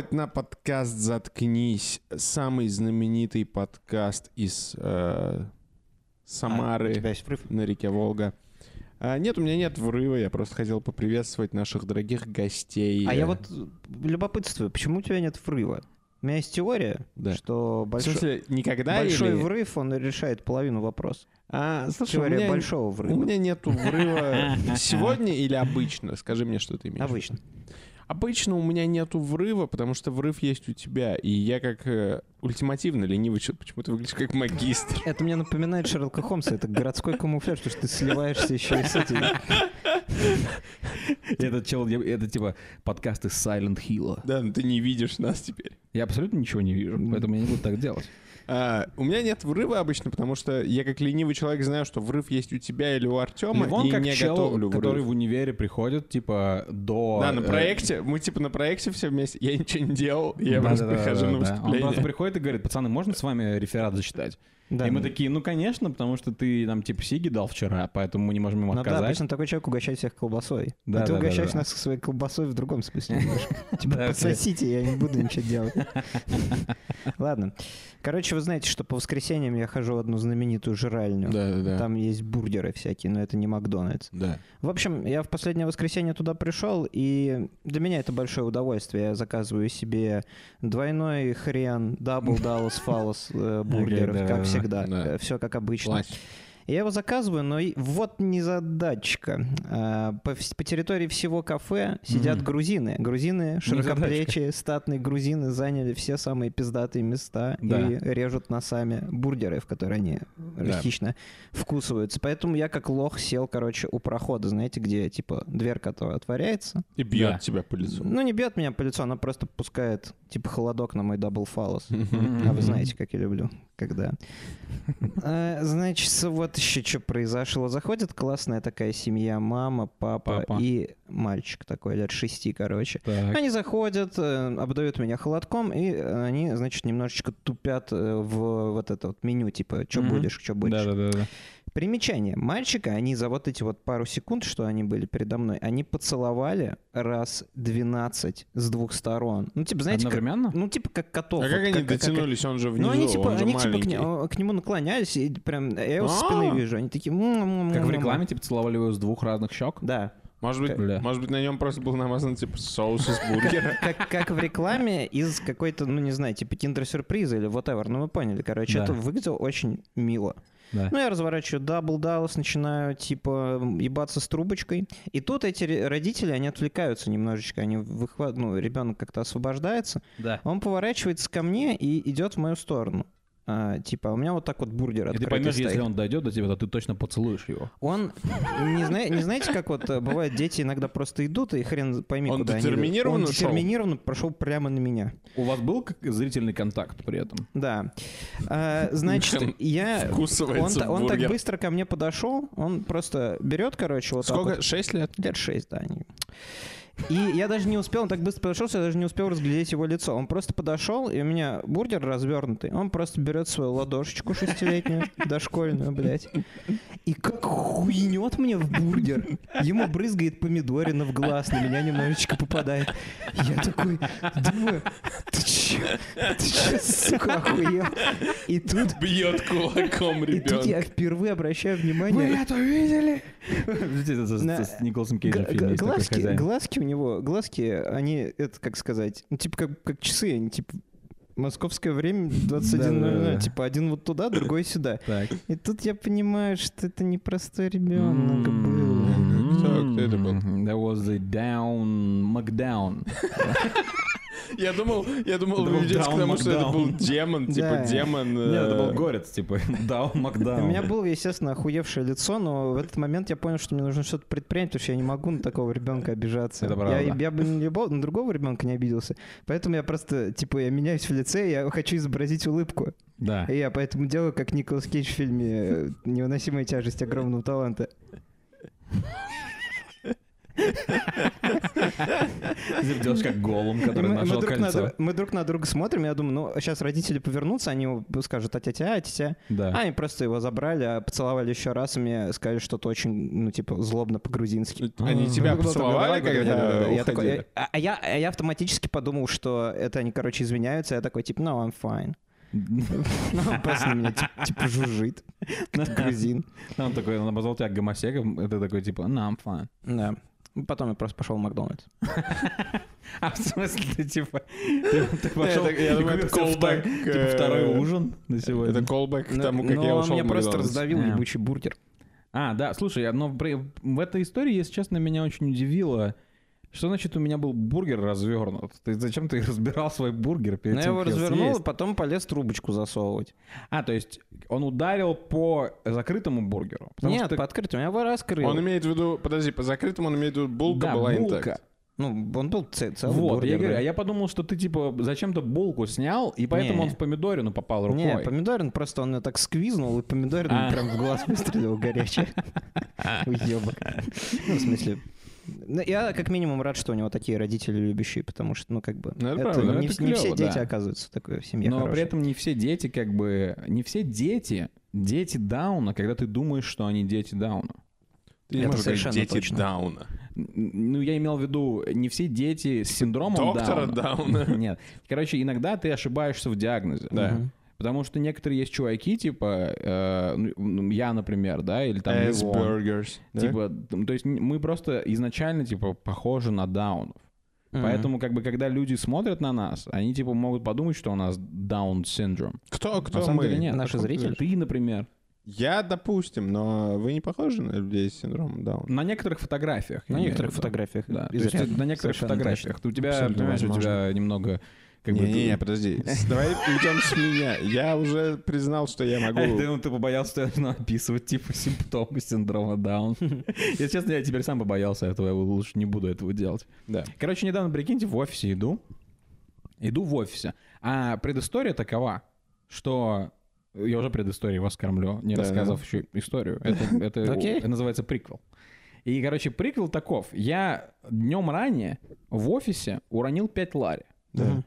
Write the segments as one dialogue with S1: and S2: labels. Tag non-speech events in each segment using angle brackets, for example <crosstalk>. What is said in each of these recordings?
S1: пожаловать на подкаст «Заткнись». Самый знаменитый подкаст из э, Самары
S2: А, у тебя есть врыв?
S1: на реке Волга. А, нет, у меня нет врыва, я просто хотел поприветствовать наших дорогих гостей.
S2: А я вот любопытствую, почему у тебя нет врыва? У меня есть теория,
S1: Да.
S2: что
S1: В
S2: большой,
S1: смысле, никогда
S2: большой
S1: или-
S2: врыв, он решает половину вопроса.
S1: А, слушай, у
S2: Теория
S1: меня,
S2: большого
S1: у
S2: врыва.
S1: меня нету врыва <laughs> сегодня или обычно? Скажи мне, что ты имеешь. в.
S2: Обычно.
S1: Обычно у меня нету врыва, потому что врыв есть у тебя. И я как э, ультимативно ленивый человек, почему ты выглядишь как магистр. <laughs>
S2: Это мне напоминает Шерлока Холмса. Это городской камуфляж, потому что ты сливаешься еще и с этим. <laughs>
S3: Этот чел, это типа подкаст из Silent Hill.
S1: Да, но ты не видишь нас теперь.
S3: Я абсолютно ничего не вижу, поэтому я не буду так делать.
S1: А, у меня нет врыва обычно, потому что я как ленивый человек знаю, что врыв есть у тебя или у Артема,
S3: Левон
S1: и
S3: как
S1: не
S3: чел,
S1: готовлю врыв.
S3: который в универе приходит, типа, до...
S1: Да, на
S3: э,
S1: проекте, мы типа на проекте все вместе, я ничего не делал, я просто
S3: да-да-да-да-да.
S1: прихожу на
S3: Он
S1: выступление.
S3: просто приходит и говорит, пацаны, можно с вами реферат зачитать?
S2: Да,
S3: и мы такие, ну, конечно, потому что ты нам, типа, Сиги дал вчера, поэтому мы не можем ему
S2: Ну да,
S3: отказать.
S2: обычно такой человек угощает всех колбасой.
S3: Да,
S2: а ты
S3: да, да,
S2: угощаешь
S3: да.
S2: нас своей колбасой в другом смысле. <laughs> Типа,
S3: Да,
S2: пососите, я не буду ничего делать. <laughs> Ладно. Короче, вы знаете, что по воскресеньям я хожу в одну знаменитую жральню.
S1: Да, да, да.
S2: Там есть бургеры всякие, но это не Макдональдс.
S1: Да.
S2: В общем, я в последнее воскресенье туда пришел, и для меня это большое удовольствие. Я заказываю себе двойной хрен, double даллас фалос э, <laughs> бургеров,
S3: да, да,
S2: как
S3: да.
S2: Всегда.
S1: Да.
S2: Все как обычно.
S1: Классика.
S2: Я его заказываю, но вот незадачка. А, По, по территории всего кафе сидят
S3: Мгм.
S2: грузины. Грузины, широкоплечие, статные грузины заняли все самые пиздатые места
S3: Да.
S2: и режут носами бургеры, в которые они
S1: Да.
S2: хищно вкусываются. Поэтому я как лох сел, короче, у прохода, знаете, где, типа, дверка то отворяется.
S1: И бьет
S3: Да.
S1: тебя по лицу.
S2: Ну, не бьет меня по лицу, она просто пускает, типа, холодок на мой double фалос. А вы знаете, как я люблю, когда... А, Значит, вот еще что произошло. Заходит классная такая семья, мама, папа,
S3: Папа.
S2: и мальчик такой, лет шести, короче.
S3: Так.
S2: Они заходят, э, обдают меня холодком, и они, значит, немножечко тупят э, в вот это вот меню, типа, что
S3: Мгм.
S2: будешь, что будешь.
S3: Да-да-да.
S2: Примечание. Мальчика, они за вот эти вот пару секунд, что они были передо мной, они поцеловали раз 12 с двух сторон. Ну, типа, знаете, как-
S3: Одновременно?
S2: ну, типа, как котов.
S1: А
S2: Вот
S1: как они
S2: как- как-
S1: дотянулись? Он же внизу,
S2: ну, они типа,
S1: он же
S2: они типа к,
S1: маленький.
S2: не- к нему наклонялись, и прям я его со
S1: А.
S2: спины вижу. Они такие...
S3: Как в рекламе, типа, целовали его с двух разных щек?
S2: Да.
S1: Может быть,
S3: Бля.
S1: может быть, на нем просто был намазан типа соус из бургера.
S2: Как, как в рекламе из какой-то, ну не знаю, типа киндер-сюрприза или whatever. Ну вы поняли, короче,
S3: Да.
S2: это выглядело очень мило.
S3: Да.
S2: Ну, я разворачиваю double Dallas, начинаю, типа, ебаться с трубочкой. И тут эти родители, они отвлекаются немножечко, они выхват... ну, ребенок как-то освобождается.
S3: Да.
S2: Он поворачивается ко мне и идет в мою сторону. А, типа, у меня вот так вот бургер
S3: И ты поймешь,
S2: стоит.
S3: если он дойдет до тебя, то ты точно поцелуешь его.
S2: Он, не, зна- не знаете, как вот э, бывает, дети иногда просто идут, и хрен пойми,
S1: Он
S2: куда они идут. Он детерминированно прошел прямо на меня.
S3: У вас был как зрительный контакт при этом?
S2: Да. А, значит, я... Он, он так быстро ко мне подошел, он просто берет, короче, вот так
S1: Сколько?
S2: вот.
S1: Шесть лет?
S2: Лет шесть, да. они. И я даже не успел, он так быстро подошел, что я даже не успел разглядеть его лицо. Он просто подошел, и у меня бургер развернутый. Он просто берет свою ладошечку шестилетнюю, дошкольную, блядь, и как хуйнет мне в бургер. Ему брызгает помидорина в глаз, на меня немножечко попадает. Я такой думаю, ты че, ты че, сука, охуел? И тут
S1: Бьет кулаком
S2: и тут я
S1: ребенка.
S2: впервые обращаю внимание.
S3: это видели? С Николасом Кейджем
S2: глазки у него, глазки, они, это как сказать, ну, типа как, как часы, они типа московское время <laughs> 21.00,
S3: Да-да-да.
S2: типа один вот туда, другой сюда.
S3: Так.
S2: И тут я понимаю, что это не простой ребенок был.
S1: Кто- кто это был?
S3: That was the down, McDown. <laughs>
S1: Я думал, я думал, вы
S3: был
S1: ведете к тому, что это
S3: Макдаун.
S1: был демон, типа демон.
S3: Нет, это был
S1: э,
S3: горец, типа, <laughs> down,
S2: У
S3: McDown.
S2: меня было, естественно, охуевшее лицо, но в этот момент я понял, что мне нужно что-то предпринять, потому что я не могу на такого ребенка обижаться.
S3: Это
S2: я,
S3: правда.
S2: я бы на, любого- на другого ребенка не обиделся. Поэтому я просто, типа, я меняюсь в лице, я хочу изобразить улыбку.
S3: Да.
S2: И я поэтому делаю, как Николас Кейдж в фильме «Невыносимая тяжесть огромного таланта». <laughs>
S3: Делаешь как голым, который
S2: мы, мы
S3: нашел
S2: друг на,
S3: кольцо.
S2: мы друг на друга смотрим, я думаю, ну, сейчас родители повернутся, они скажут а-тя-тя, а-тя-тя. А
S3: Да.
S2: они просто его забрали, а поцеловали еще раз, и мне сказали что-то очень, ну, типа, злобно по-грузински.
S1: Они
S3: А.
S1: тебя
S2: Ну,
S1: поцеловали, когда
S2: да, да, да. я такой,
S1: уходили?
S2: а, а я, а я автоматически подумал, что это они, короче, извиняются, я такой, типа, no, I'm fine. <laughs> Ну, он просто на меня, типа, типа, жужжит, <laughs> как грузин.
S3: Он такой, он обозвал тебя гомосеком, это такой типа, no, I'm fine.
S2: Да. Потом я просто пошел в Макдональдс. <laughs>
S3: А в смысле, ты типа, ты, пошел
S1: я думаю, это
S3: себе
S1: callback,
S3: втор- типа
S1: э,
S3: второй ужин на сегодня.
S1: Это колбэк к тому, как
S2: Но
S1: я
S2: он
S1: ушел
S2: меня
S1: в
S2: просто
S1: Макдональдс.
S2: раздавил,
S3: А.
S2: ебучий бургер.
S3: А, да, слушай, но при- в этой истории, если честно, меня очень удивило, что значит у меня был бургер развернут? Ты зачем ты <laughs> разбирал свой бургер перед
S2: я
S3: тем,
S2: его
S3: как
S2: развернул,
S3: съесть?
S2: и потом полез трубочку засовывать.
S3: А, то есть он ударил по закрытому бургеру?
S2: Нет,
S3: что-
S2: по открытому. Я его раскрыл.
S1: Он имеет в виду, подожди, по закрытому он имеет в виду, булка
S3: да,
S1: была
S3: булка.
S1: интакт.
S2: Ну, он был целый
S3: Вот,
S2: бургер.
S3: я говорю,
S2: да.
S3: а я подумал, что ты типа зачем-то булку снял, и поэтому
S2: Не.
S3: он в помидорину попал рукой.
S2: Не, помидорин просто он меня так сквизнул, и помидорин
S3: А.
S2: прям в глаз выстрелил горячий. <laughs> Уебок. Ну, в смысле... ну, Я как минимум рад, что у него такие родители любящие, потому что, ну, как бы...
S1: Ну, это правда,
S2: не,
S3: это
S2: вс- не все дети
S3: да.
S2: оказываются в такой семье
S3: Но
S2: хорошей.
S3: при этом не все дети как бы... Не все дети дети Дауна, когда ты думаешь, что они дети Дауна.
S1: Ты не
S2: Это
S1: можешь говорить
S2: совершенно
S1: дети
S2: точно.
S1: Дауна.
S3: Ну, я имел в виду, не все дети с синдромом
S1: Доктора
S3: Дауна.
S1: Дауна. <laughs>
S3: Нет. Короче, иногда ты ошибаешься в диагнозе.
S1: Да.
S2: Мгм.
S3: Потому что некоторые есть чуваки, типа, э, ну, я, например, да, или там.
S1: Asperger's. да?
S3: Типа, то есть мы просто изначально, типа, похожи на даунов. Поэтому, как бы, когда люди смотрят на нас, они, типа, могут подумать, что у нас даун синдром.
S1: Кто, кто
S3: На самом
S1: мы?
S3: деле нет.
S2: Наши зрители?
S3: Ты, например.
S1: Я, допустим, но вы не похожи на людей с синдромом Дауна.
S3: На некоторых фотографиях.
S2: На некоторых фотографиях.
S3: Да, то есть
S2: изрядно.
S3: на некоторых
S2: Совершенно
S3: фотографиях. У тебя,
S1: Абсолютно
S3: понимаешь, у тебя немного... Как бы,
S1: Не-не-не,
S3: ты-
S1: подожди. <laughs> Давай уйдем с меня. Я уже признал, что я могу...
S3: ты, ну, ты побоялся, что я начну описывать, типа, симптомы синдрома Даун. Если <laughs> честно, я теперь сам побоялся этого, я лучше не буду этого делать.
S1: Да.
S3: Короче, недавно, прикиньте, в офисе иду. Иду в офисе. А предыстория такова, что... Я уже предысторию вас кормлю, не
S1: Да,
S3: рассказав еще историю. <laughs> Это, это,
S2: Окей.
S3: это называется приквел. И, короче, приквел таков. Я днем ранее в офисе уронил 5 лари.
S1: Да.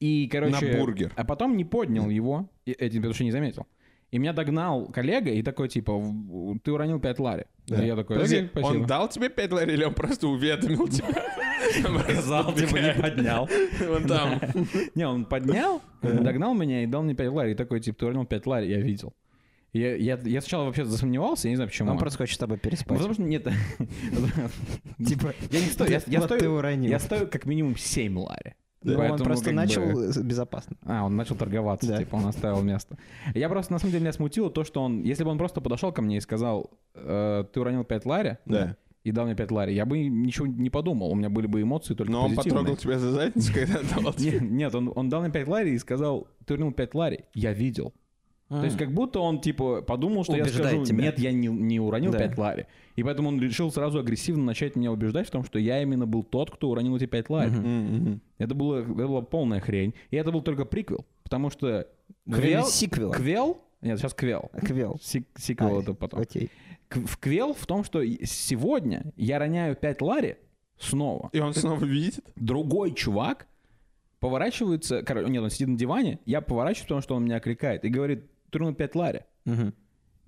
S3: И, короче...
S1: На бургер.
S3: А потом не поднял его, этим, потому что не заметил. И меня догнал коллега и такой, типа, «В- ты уронил 5 лари.
S1: Да.
S3: И я такой,
S1: Подожди,
S3: «Окей, спасибо».
S1: он дал тебе 5 лари или он просто уведомил тебя?
S3: Сказал, типа, не поднял.
S1: Вон там.
S3: Не, он поднял, догнал меня и дал мне 5 лари. И такой, типа, ты уронил 5 лари, я видел. Я, я, я сначала вообще засомневался, я не знаю почему.
S2: Он просто хочет с тобой переспать.
S3: Потому что нет.
S2: Типа,
S3: Я не стою, я, стою, я стою как минимум 7 лари.
S2: Ну, он
S3: Поэтому
S2: просто
S3: как
S2: начал
S3: бы-
S2: э, безопасно.
S3: А, он начал торговаться,
S2: Да.
S3: типа, он оставил место. Я просто, на самом деле, меня смутило то, что он... Если бы он просто подошел ко мне и сказал, «Э, ты уронил 5 лари,
S1: Да.
S3: и дал мне 5 лари, я бы ничего не подумал, у меня были бы эмоции только
S1: Но он
S3: позитивные.
S1: потрогал тебя за задницу, когда. <laughs>
S3: Нет, нет, он, он дал мне 5 лари и сказал, ты уронил 5 лари, я видел. То есть как будто он, типа, подумал, что я
S2: Убеждает
S3: скажу,
S2: тебя.
S3: нет, я не, не уронил
S2: Да.
S3: 5 лари. И поэтому он решил сразу агрессивно начать меня убеждать в том, что я именно был тот, кто уронил эти 5 лари.
S2: Мгм.
S3: Это, было, это была полная хрень. И это был только приквел. Потому что
S2: Время
S3: Квел...
S2: сиквела.
S3: Квел... Нет, сейчас Квел.
S2: Квел.
S3: Сик- Сиквел
S2: А,
S3: это потом.
S2: Окей.
S3: К- В Квел в том, что сегодня я роняю 5 лари снова.
S1: И он снова видит?
S3: Другой чувак поворачивается... Короче, нет, он сидит на диване, я поворачиваюсь, потому что он меня окликает и говорит, ты ронул 5 лари.
S2: Мгм.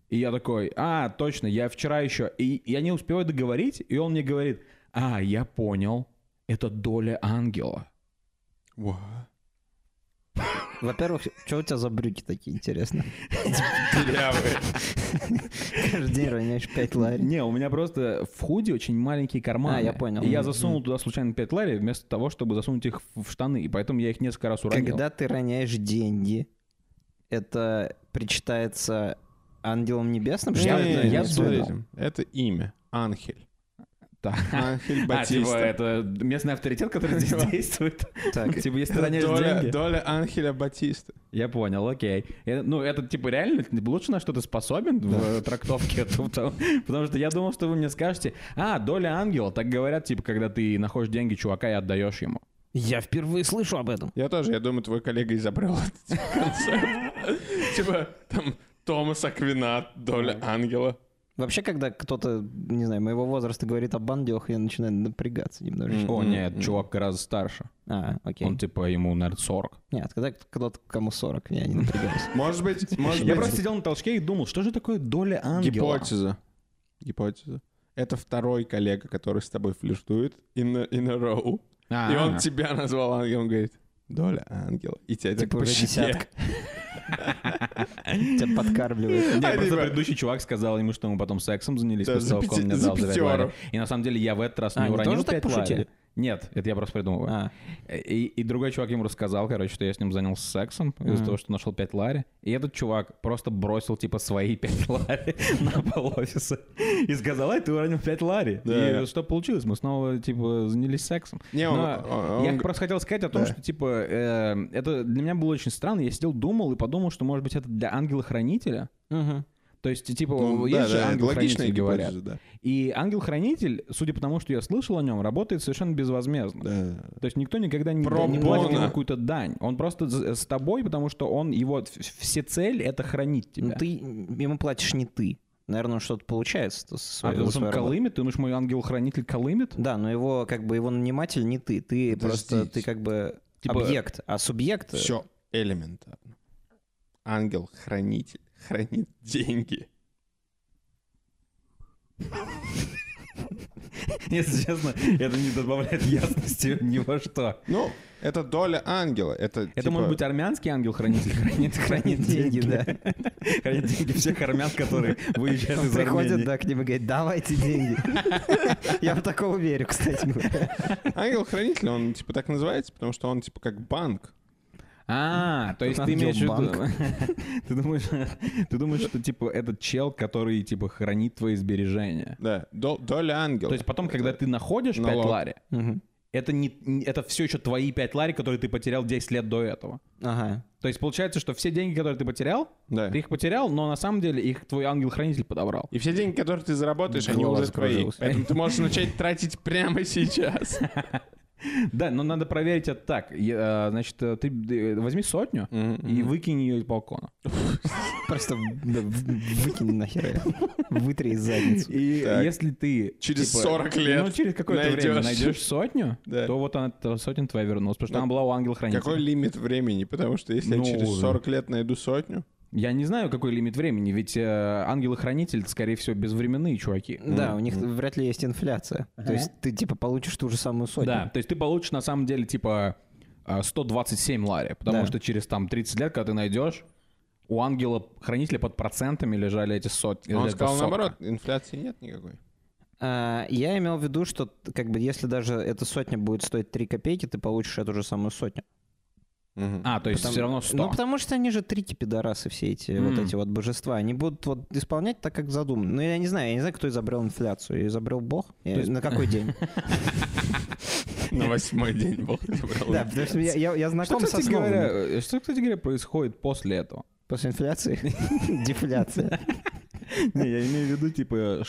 S3: И я такой, а, точно, я вчера еще... И я не успеваю договорить, и он мне говорит, а, я понял, это доля ангела.
S2: Во-первых, что у тебя за брюки такие, интересно?
S1: Дырявые.
S2: Каждый день роняешь 5 лари.
S3: Не, у меня просто в худи очень маленькие карманы.
S2: А, я понял.
S3: И я засунул туда случайно 5 лари, вместо того, чтобы засунуть их в в штаны. И поэтому я их несколько раз уронил.
S2: Когда ты роняешь деньги, это причитается ангелом небесным? Что
S3: Я-
S2: это?
S3: я
S1: смотрите, это имя. Анхель.
S3: Да.
S1: Анхель
S3: А, типа,
S1: Батиста.
S3: это местный авторитет, который здесь действует.
S2: Так, <laughs>
S3: Типа, если ты
S1: Доля,
S3: деньги.
S1: доля Анхеля Батиста.
S3: Я понял, окей. Это- Ну, это, типа, реально лучше на что ты способен в э, трактовке. <laughs> Потому потому что я думал, что вы мне скажете, а, доля ангела, так говорят, типа, когда ты находишь деньги чувака и отдаешь ему.
S2: Я впервые слышу об этом.
S1: Я тоже, я думаю, твой коллега изобрел этот <laughs> концепт. Типа, там, Томас Аквинат, доля ангела.
S2: Вообще, когда кто-то, не знаю, моего возраста говорит об ангелах, я начинаю напрягаться немножечко.
S3: О, нет, чувак гораздо старше.
S2: А, окей.
S3: Он типа ему, наверное, 40.
S2: Нет, когда кто-то кому 40, я не напрягаюсь. <laughs>
S1: Может быть, <laughs> может
S3: Я просто сидел на толчке и думал, что же такое доля ангела?
S1: гипотеза. Гипотеза. Это второй коллега, который с тобой флиртует in a, in a row.
S3: А,
S1: И он тебя назвал ангелом, говорит, доля ангела. И тебя
S2: Типа
S1: по
S2: уже
S1: щеке.
S2: десятка. Тебя подкармливают.
S3: Не,
S1: А,
S3: просто предыдущий чувак сказал ему, что мы потом сексом занялись, после
S1: за
S3: того, как он мне
S1: за
S3: дал. И на самом деле я в этот раз
S2: А,
S3: не
S2: они
S3: уронил
S2: тоже так
S3: 5 лари. Нет, это я просто придумываю.
S2: А,
S3: И, и другой чувак ему рассказал, короче, что я с ним занялся сексом из-за
S2: Мгм.
S3: того, что нашел 5 лари. И этот чувак просто бросил, типа, свои <laughs> 5 лари <laughs> на пол офиса <laughs> и сказал, ай, ты уронил 5 лари.
S1: Да.
S3: И что получилось? Мы снова, типа, занялись сексом.
S1: Не, он- он-
S3: я
S1: он-
S3: просто хотел сказать о том,
S1: Да.
S3: что, типа, э, это для меня было очень странно. Я сидел, думал и подумал, что, может быть, это для ангела-хранителя.
S2: мгм.
S3: То есть, типа,
S1: Ну,
S3: есть
S1: да,
S3: же
S1: да,
S3: ангел-хранитель, говорят.
S1: да.
S3: И ангел-хранитель, судя по тому, что я слышал о нем, работает совершенно безвозмездно.
S1: Да.
S3: То есть никто никогда не, не платит ему какую-то дань. Он просто с тобой, потому что он его все цель это хранить тебя.
S2: Ну, ты ему платишь не ты. Наверное, он что-то получается со
S3: а потому что он колымет, ты думаешь, мой ангел-хранитель колымет?
S2: Да, но его, как бы, его наниматель не ты. Ты просто,
S1: Подождите.
S2: ты как бы
S3: Типа-
S2: объект, а субъект...
S1: Все элементарно. Ангел-хранитель хранит деньги.
S3: Если честно, это не добавляет ясности ни во что.
S1: Ну, это доля ангела. Это,
S3: Это
S1: типа,
S3: может быть армянский ангел-хранитель, <laughs> хранит, хранит деньги.
S2: да.
S3: Хранит деньги всех армян, которые выезжают из
S2: Приходит,
S3: Армении.
S2: да, к ним и говорит, давайте деньги. <laughs> Я в такого верю, кстати. <laughs>
S1: Ангел-хранитель, он типа так называется, потому что он типа как банк.
S3: А, то есть ты имеешь в виду... <laughs> Ты думаешь, <laughs> ты думаешь, что типа этот чел, который типа хранит твои сбережения.
S1: Да, до- доля ангела.
S3: То есть потом, когда ты находишь 5
S1: налог.
S3: лари, это, не, это все еще твои 5 лари, которые ты потерял 10 лет до этого.
S2: Ага.
S3: То есть получается, что все деньги, которые ты потерял,
S1: Да.
S3: ты их потерял, но на самом деле их твой ангел-хранитель подобрал.
S1: И все деньги, которые ты заработаешь, они
S2: Голова
S1: уже твои. Поэтому ты можешь начать тратить прямо сейчас. <laughs> <laughs>
S3: Да, но надо проверить это так. Э, Значит, э, ты э, возьми сотню и выкинь ее из балкона. <laughs>
S2: Просто выкинь нахер. Вытри из задницы.
S3: И если ты...
S1: Через
S3: типа,
S1: 40 лет
S3: Ну, через какое-то время найдешь сотню, то вот она, сотня твоя вернулась, потому что она была у ангела-хранителя.
S1: Какой лимит времени? Потому что если
S3: Ну,
S1: я через
S3: да.
S1: 40 лет найду сотню,
S3: Я не знаю, какой лимит времени, ведь э, ангелы-хранители, скорее всего, безвременные чуваки.
S2: Да, у них вряд ли есть инфляция. То есть ты типа получишь ту же самую сотню.
S3: Да, то есть ты получишь на самом деле типа э, 127 лари, потому
S2: Да.
S3: что через там 30 лет, когда ты найдешь, у ангела-хранителя под процентами лежали эти сотни.
S1: он сказал
S3: сотка.
S1: наоборот, инфляции нет никакой.
S2: А, я имел в виду, что как бы если даже эта сотня будет стоить 3 копейки, ты получишь эту же самую сотню.
S1: Мгм.
S3: А, то есть
S2: Потому-
S3: все равно 100.
S2: Ну, потому что они же трики пидорасы, все эти вот
S3: М.
S2: эти вот божества. Они будут вот исполнять так, как задумано. Ну, я не знаю, я не знаю, кто изобрел инфляцию. Ее изобрел Бог? Я-
S3: есть-
S2: На какой день? <laughs>
S1: На восьмой день Бог забрал.
S2: Да, потому что я- знаком со
S3: говоря, э, что, кстати говоря, происходит после этого?
S2: После инфляции? <laughs> Дефляция. <laughs>
S3: Не, я имею в виду, типа, э,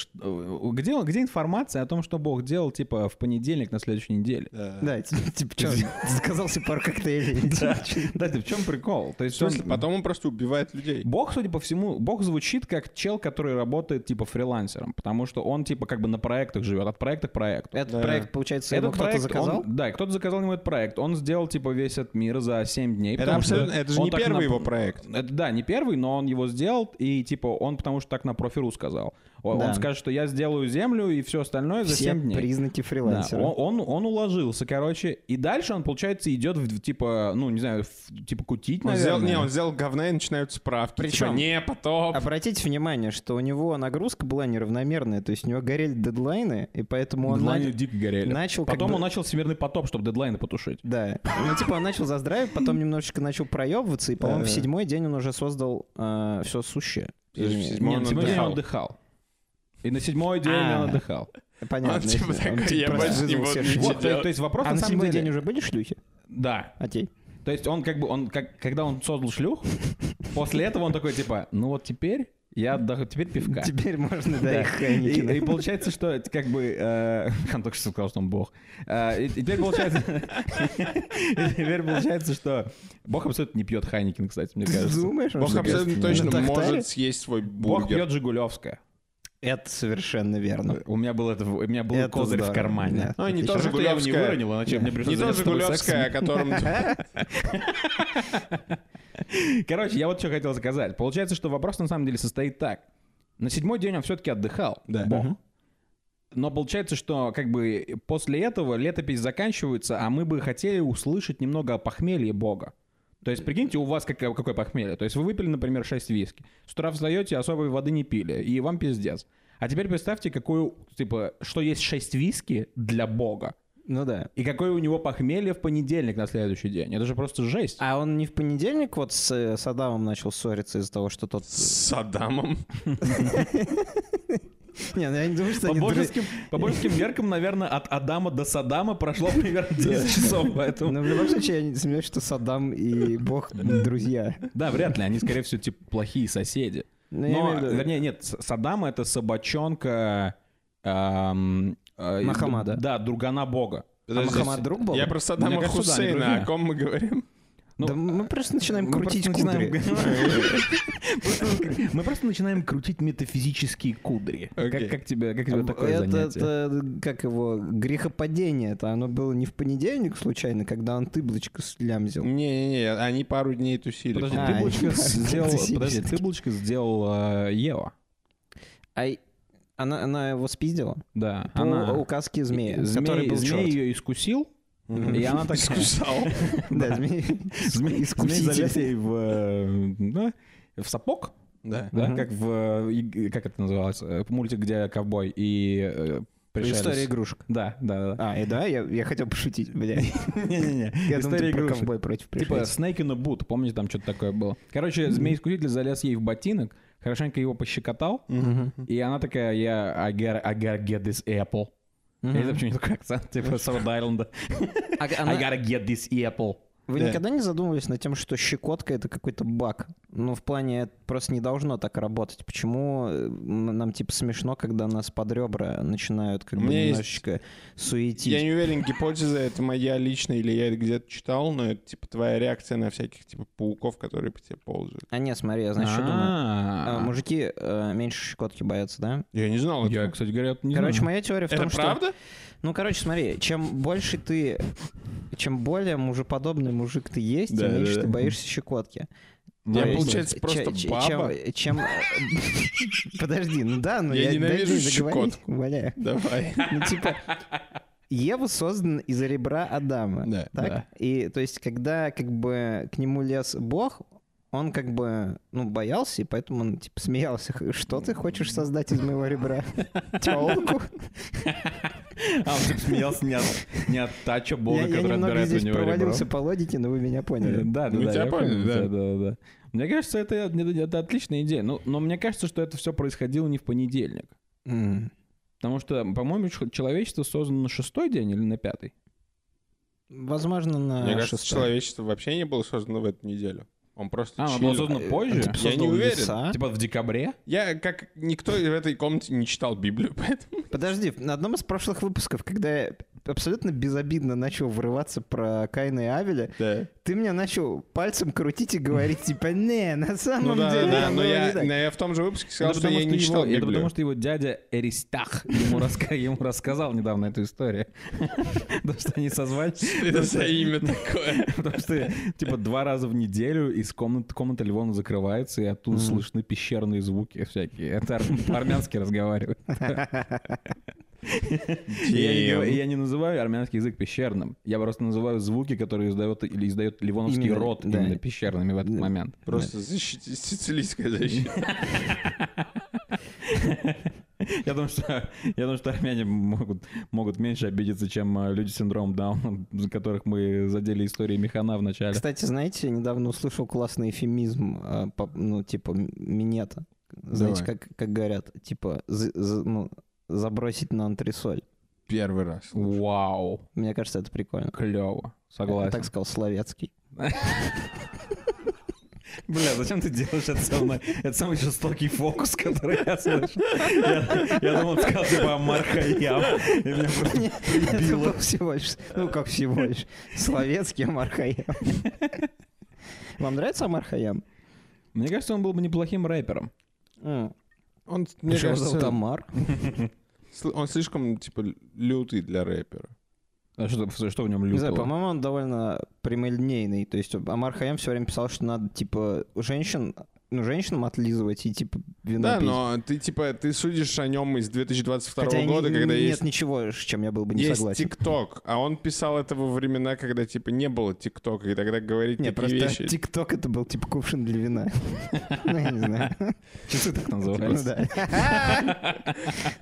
S3: где, где информация о том, что Бог делал, типа, в понедельник на следующей неделе?
S1: Да.
S2: Да, ти- типа, <laughs> что, заказал себе пару коктейлей. <laughs>
S3: Да, ты в чем прикол? То есть
S1: потом он просто убивает людей.
S3: Бог, судя по всему, Бог звучит как чел, который работает, типа, фрилансером, потому что он, типа, как бы на проектах живет, от проекта к проекту.
S2: Этот
S1: Да.
S2: проект, получается, его
S3: Этот
S2: кто-то заказал?
S3: да, кто-то заказал ему этот проект. Он сделал, типа, весь этот мир за 7 дней.
S1: Это абсолютно, это же не первый
S3: на-
S1: его проект.
S3: Это, да, не первый, но он его сделал, и, типа, он потому что так на профиру сказал. О-
S2: Да.
S3: Он скажет, что я сделаю землю и все остальное за
S2: Все
S3: 7 дней.
S2: признаки
S3: Да,
S2: фрилансера.
S3: он, он, он уложился, короче, и дальше он, получается, идет в, типа, ну, не знаю, в- типа кутить,
S1: Он сделал, не, он сделал говна и начинают справки.
S2: Причем-
S1: Типа, не, потоп.
S2: Обратите внимание, что у него нагрузка была неравномерная, то есть у него горели дедлайны, и поэтому он
S3: Дедлайны
S2: на-
S3: дико горели.
S2: начал
S3: Потом
S2: бы-
S3: он начал всемирный потоп, чтобы дедлайны потушить.
S2: Да. Ну, типа, он начал заздравить, потом немножечко начал проебываться, и, по-моему, в седьмой день он уже создал все сущее.
S1: Седьмой он
S3: на седьмой день он
S1: отдыхал.
S3: отдыхал. И на седьмой день
S2: А.
S3: он отдыхал.
S2: Понятно.
S1: Он типа
S2: он
S1: такой,
S2: типа
S1: я
S2: просто
S1: больше не буду ничего
S3: то,
S1: делать.
S3: то есть вопрос
S2: А
S3: на
S2: седьмой
S3: деле...
S2: день уже были шлюхи?
S3: Да.
S2: Окей.
S3: То есть он как бы, он как, когда он создал шлюх, <laughs> после этого он такой, типа, ну вот теперь я отдохну, теперь пивка.
S2: Теперь можно, да, их
S3: И, и получается, что это как бы... э, <laughs> он только что сказал, что он бог. Э, и, и теперь получается... <laughs> и теперь получается, что бог абсолютно не пьет Хайникин, кстати, мне
S2: Ты
S3: кажется.
S2: думаешь?
S1: Бог абсолютно
S2: на
S1: точно может съесть свой
S3: Бог
S1: бургер.
S3: пьет Жигулевская.
S2: Это совершенно верно.
S3: У меня был, это, в- у меня был
S2: Это
S3: козырь в
S2: здорово,
S3: кармане.
S2: да.
S1: А, не то
S3: Хорошо, что я его не
S1: Жигулевская.
S3: выронил, иначе мне пришлось
S1: Не то Жигулевская, о котором... <laughs> <laughs>
S3: Короче, я вот что хотел сказать. Получается, что вопрос на самом деле состоит так. На седьмой день он все-таки отдыхал.
S1: Да.
S3: Бог. Но получается, что как бы после этого летопись заканчивается, а мы бы хотели услышать немного о похмелье Бога. То есть, прикиньте, у вас какое, какое похмелье. То есть вы выпили, например, 6 виски. С утра встаете, особой воды не пили, и вам пиздец. А теперь представьте, какую, типа, что есть 6 виски для Бога.
S2: Ну да.
S3: И какое у него похмелье в понедельник на следующий день. Это же просто жесть.
S2: А он не в понедельник вот с э, Саддамом начал ссориться из-за того, что тот...
S1: С Адамом. <laughs>
S2: Не, ну я не думаю, что
S3: По
S2: они... дру-
S3: божеским, по божеским меркам, наверное, от Адама до Садама прошло примерно 10 часов, поэтому...
S2: Но в любом случае, я не сомневаюсь, что Саддам и Бог <laughs> друзья.
S3: Да, вряд ли, они, скорее всего, типа плохие соседи.
S2: Ну,
S3: Но, вернее, нет, С- Саддам — это собачонка... эм,
S2: Махамада.
S3: Да, другана бога.
S2: А Махамад друг Бога?
S1: Я про Саддама
S3: Мне кажется, да,
S1: Хусейна.
S3: друзья.
S1: О ком мы говорим?
S3: Ну,
S2: Да мы просто начинаем
S3: мы
S2: крутить
S3: просто
S2: кудри.
S3: Просто- <laughs> Мы просто начинаем крутить метафизические кудри. Как тебе как тебе такое
S2: Это,
S3: занятие?
S2: это, как его, грехопадение. Это оно было не в понедельник случайно, когда он тыблочко слямзил.
S1: Не-не-не, они пару дней тусили.
S3: Подожди,
S2: А,
S3: ты
S2: они
S3: булочка
S2: правильно
S3: сделал, подожди, э, Ева.
S2: А она, она его спиздила?
S3: Да,
S2: По
S3: она...
S2: указке змея,
S3: Змей,
S2: который был
S3: змей
S2: черт.
S3: ее искусил, и она такая...
S1: Искусал. <laughs>
S2: Да, змей. <laughs>
S3: Залез ей в, э, да, в сапог,
S1: Да.
S3: да, как в... э, Как это называлось? э, Мультик, где ковбой и пришелец.
S2: История игрушек.
S3: Да, да, да.
S2: А, и да, я, я хотел пошутить, бля. <laughs>
S3: Не-не-не.
S2: Я думал,
S3: История
S2: про
S3: игрушек.
S2: ковбой против
S3: Типа
S2: пришельцев.
S3: Snake in a Boot, помните, там что-то такое было. Короче, змей-искуситель залез ей в ботинок, хорошенько его пощекотал,
S2: Мгм.
S3: и она такая, я I gotta, I gotta get this apple. Я не знаю, почему не такой акцент, типа с Род-Айленда.
S2: А
S3: I gotta get this apple.
S2: Вы
S1: Да.
S2: никогда не задумывались над тем, что щекотка это какой-то баг? Ну, в плане, это просто не должно так работать. Почему э, нам типа смешно, когда нас под ребра начинают как бы
S1: меня есть-
S2: немножечко суетить?
S1: Я не уверен, гипотеза это моя личная или я это где-то читал, но это типа твоя реакция на всяких типа пауков, которые по тебе ползают.
S2: А нет, смотри, я знаешь, что думаю? А,
S3: А,
S2: мужики э, меньше щекотки боятся, да?
S1: Я не знал
S3: Я, кстати говоря, не
S2: Короче, моя теория в
S1: Это
S2: том, что...
S1: правда?
S2: Ну, короче, смотри, чем больше ты... Чем более мужеподобный мужик ты есть,
S1: Да,
S2: тем
S1: да,
S2: меньше
S1: да.
S2: ты боишься щекотки.
S1: Я,
S2: То есть,
S1: получается, просто
S2: че-
S1: баба.
S2: Чем... чем- <laughs> Подожди, ну да, ну
S1: Я
S2: я...
S1: ненавижу щекотку.
S2: умоляю.
S1: Давай. <laughs>
S2: Ну, типа, Ева создана из ребра Адама.
S1: Да,
S2: так?
S3: да.
S2: И то есть, когда как бы к нему лез Бог, он как бы, ну, боялся, и поэтому он, типа, смеялся. <laughs> Что ты хочешь создать из моего ребра? Телку?
S3: А, он типа смеялся не от, не от тача бога,
S2: Я, я
S3: который
S2: немного
S3: отбирает у
S2: здесь
S3: него ребро.
S2: провалился по логике, но вы меня
S3: Э,
S2: поняли.
S3: Да, да,
S1: Мы
S3: да.
S1: тебя
S3: я
S1: поняли,
S3: понял,
S1: да.
S3: да, да, да. Мне кажется, это, это, это отличная идея. Ну, но мне кажется, что это все происходило не в понедельник.
S2: М.
S3: Потому что, по-моему, человечество создано на шестой день или на пятый.
S2: Возможно, на
S1: Мне кажется,
S2: шестой.
S1: человечество вообще не было создано в эту неделю. Он просто
S3: А,
S1: чилил.
S3: было создано
S2: Э,
S3: позже?
S2: типа,
S1: Я не
S2: создал
S1: уверен.
S2: леса.
S3: Типа в декабре?
S1: Я, как никто в этой комнате, не читал Библию, <laughs> поэтому...
S2: Подожди, на одном из прошлых выпусков, когда я абсолютно безобидно начал врываться про Кайна и Авеля,
S1: Да.
S2: ты меня начал пальцем крутить и говорить, <laughs> типа, не, на самом
S1: Ну да,
S2: деле
S1: да,
S2: оно
S1: но
S2: не
S1: я,
S2: так».
S1: но я в том же выпуске сказал,
S3: Это
S1: что
S3: потому,
S1: я не
S3: его-
S1: читал
S3: это
S1: Библию.
S3: потому, что его дядя Эристах ему, раска- ему рассказал недавно эту историю. <laughs> Потому что они созвали. <laughs>
S1: Это за имя такое.
S3: Потому что, типа, два раза в неделю из комнаты, комната Львона закрывается, и оттуда слышны пещерные звуки всякие. Это ар- по-армянски разговаривают. Я не говорю- я не называю армянский язык пещерным. Я просто называю звуки, которые издает или издает Ливоновский
S2: Именно,
S3: род
S2: да.
S3: именно пещерными в этот
S2: Да.
S3: момент.
S1: Просто защити- сицилийская защита. <laughs>
S3: Я думаю, что, я думаю, что армяне могут, могут меньше обидеться, чем э, люди с синдромом Дауна, за которых мы задели истории Механа в начале.
S2: Кстати, знаете, недавно услышал классный эфемизм, э, ну, типа, минета. Знаете,
S1: Давай.
S2: как, как говорят, типа, за- за- ну, забросить на антресоль.
S1: Первый раз.
S3: Вау,
S2: Мне кажется, это прикольно.
S3: клево,
S2: Я
S3: согласен.
S2: так сказал, словецкий. <laughs>
S3: Бля, зачем ты делаешь это со мной? Это самый жестокий фокус, который я слышу. Я, я думал, ты сказал, типа, Мархаям. И меня просто
S2: Это
S3: прибило.
S2: был всего лишь, ну как всего лишь, словецкий Амар Хайям. Вам нравится Амар Хайям?
S3: Мне кажется, он был бы неплохим рэпером.
S2: М.
S1: Он, мне
S2: Его
S1: кажется,
S2: зовут Амар. <laughs>
S1: он слишком, типа, лютый для рэпера.
S3: А что, что в нем
S2: Не знаю,
S3: лютого?
S2: по-моему, он довольно прямолинейный. То есть Амар Хаям все время писал, что надо, типа, женщин, ну, женщинам отлизывать и, типа, вино
S1: Да,
S2: пить.
S1: но ты, типа, ты судишь о нем из 2022
S2: Хотя
S1: года,
S2: не-
S1: когда
S2: нет
S1: есть
S2: ничего, с чем я был бы не
S1: есть
S2: согласен.
S1: ТикТок, а он писал это во времена, когда, типа, не было ТикТока, и тогда говорить
S2: Не,
S1: такие
S2: просто
S1: вещи...
S2: ТикТок это был типа кувшин для вина. <laughs> Ну, я не знаю.
S3: Часы так
S2: Ну
S3: называются.
S2: да.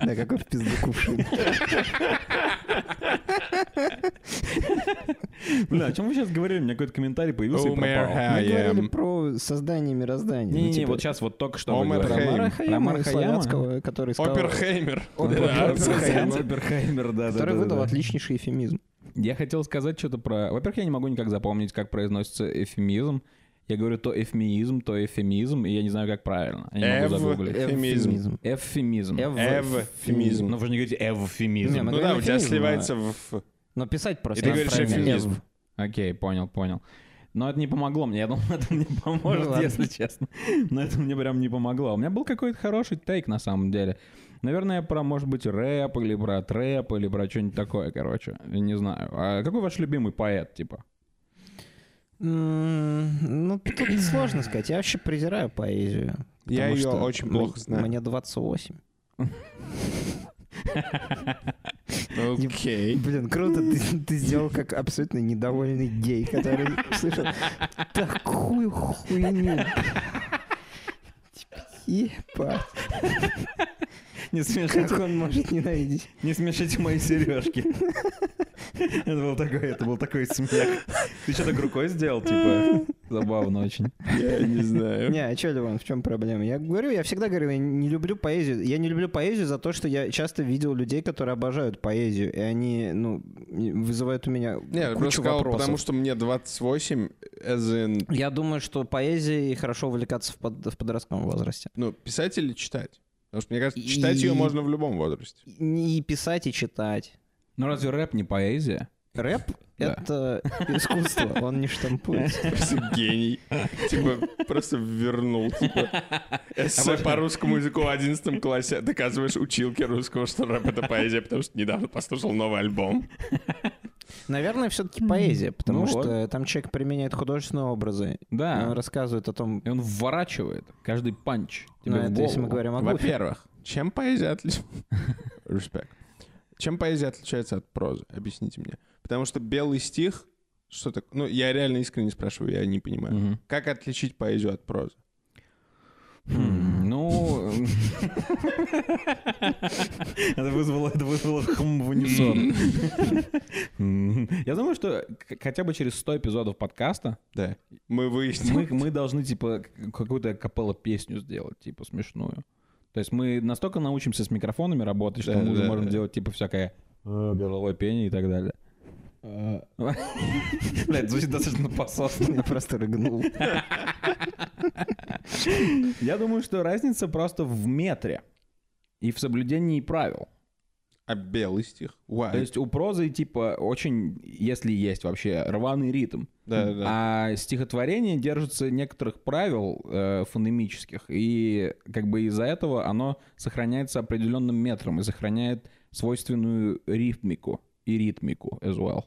S2: <laughs> Да, какой в пизду кувшин. <laughs> <laughs>
S3: Бля, о чем вы сейчас говорили? У меня какой-то комментарий появился и пропал.
S2: Мы говорили про создание мироздания. Ну,
S3: Не-не-не,
S2: типа,
S3: вот сейчас вот только что вы
S1: Омер
S3: говорили.
S2: Хайяма? Славянского, который сказал...
S1: Оперхеймер.
S2: Оперхеймер.
S3: да, да.
S2: Который
S3: да,
S2: выдал
S3: да.
S2: отличнейший эфемизм.
S3: Я хотел сказать что-то про... Во-первых, я не могу никак запомнить, как произносится эфемизм. Я говорю то эфемизм, то эфемизм, и я не знаю, как правильно. Я не могу загуглить.
S1: Эфемизм.
S3: Эвфемизм.
S1: Эвфемизм.
S3: Ну вы же не говорите эвфемизм.
S2: Не, мы
S1: Ну да, у тебя сливается в...
S2: Но писать просто
S1: И ты говоришь
S2: правильно.
S1: эфемизм.
S2: Эв.
S3: Окей, понял, понял. Но это не помогло мне. Я думал, <laughs> это мне поможет,
S2: Ну
S3: если честно. Но это мне прям не помогло. У меня был какой-то хороший тейк на самом деле. Наверное, про, может быть, рэп, или про трэп, или про что-нибудь такое, короче. Я Не знаю. А какой ваш любимый поэт, типа?
S2: Ну, тут сложно сказать. Я вообще презираю поэзию.
S1: Я ее очень плохо знаю.
S2: Мне 28.
S1: Окей.
S2: Блин, круто, ты, сделал как абсолютно недовольный гей, который слышал такую хуйню. Ебать,
S3: Не смешите,
S2: как он может ненавидеть.
S3: не смешите мои сережки. <laughs> Это был такой, это был такой смех. Ты что так рукой сделал, типа? Забавно очень.
S1: Я не знаю.
S2: Не, а что, Ливан, в чем проблема? Я говорю, я всегда говорю, я не люблю поэзию. Я не люблю поэзию за то, что я часто видел людей, которые обожают поэзию, и они, ну, вызывают у меня
S1: Не,
S2: кучу
S1: сказал,
S2: вопросов.
S1: потому что мне 28, as in,
S2: Я думаю, что поэзией хорошо увлекаться в, под- в подростковом возрасте.
S1: ну, писать или читать? Потому что, мне кажется,
S2: И-
S1: читать ее можно в любом возрасте.
S2: И писать, и читать.
S3: Ну разве рэп не поэзия?
S2: Рэп — это искусство, он не штампуется.
S1: Просто гений. Типа, просто вернул, типа, эссе по русскому языку в 11 классе. Доказываешь училке русского, что рэп — это поэзия, потому что недавно послушал новый альбом.
S2: Наверное, все-таки поэзия, потому
S3: Ну
S2: что там человек применяет художественные образы.
S3: Да.
S2: Он рассказывает о том,
S3: И он вворачивает каждый панч тебе
S2: ну,
S3: в
S2: это если мы
S3: голову.
S2: говорим о.
S1: Во-первых, чем поэзия отличается... <laughs> Респект. Чем поэзия отличается от прозы? Объясните мне. Потому что белый стих... Что так? Ну, я реально искренне спрашиваю, я не понимаю.
S3: Мгм.
S1: Как отличить поэзию от прозы?
S3: Хм, Ну... Это вызвало, это вызвало хм в унисон. Я думаю, что хотя бы через 100 эпизодов подкаста
S1: Да. Мы выяснили.
S3: мы, мы должны, типа, какую-то капелла песню сделать, типа, смешную. То есть мы настолько научимся с микрофонами работать, что
S1: Да,
S3: мы уже
S1: да,
S3: можем
S1: да.
S3: делать, типа, всякое э, горловое пение и так далее. Блядь, звучит достаточно пососно.
S2: я просто рыгнул.
S3: Я думаю, что разница просто в метре и в соблюдении правил.
S1: А белый стих? Why?
S3: То есть у прозы, типа, очень, если есть вообще, рваный ритм.
S1: Да, да.
S3: А стихотворение держится некоторых правил э, фонемических, и как бы из-за этого оно сохраняется определенным метром и сохраняет свойственную ритмику и ритмику as well.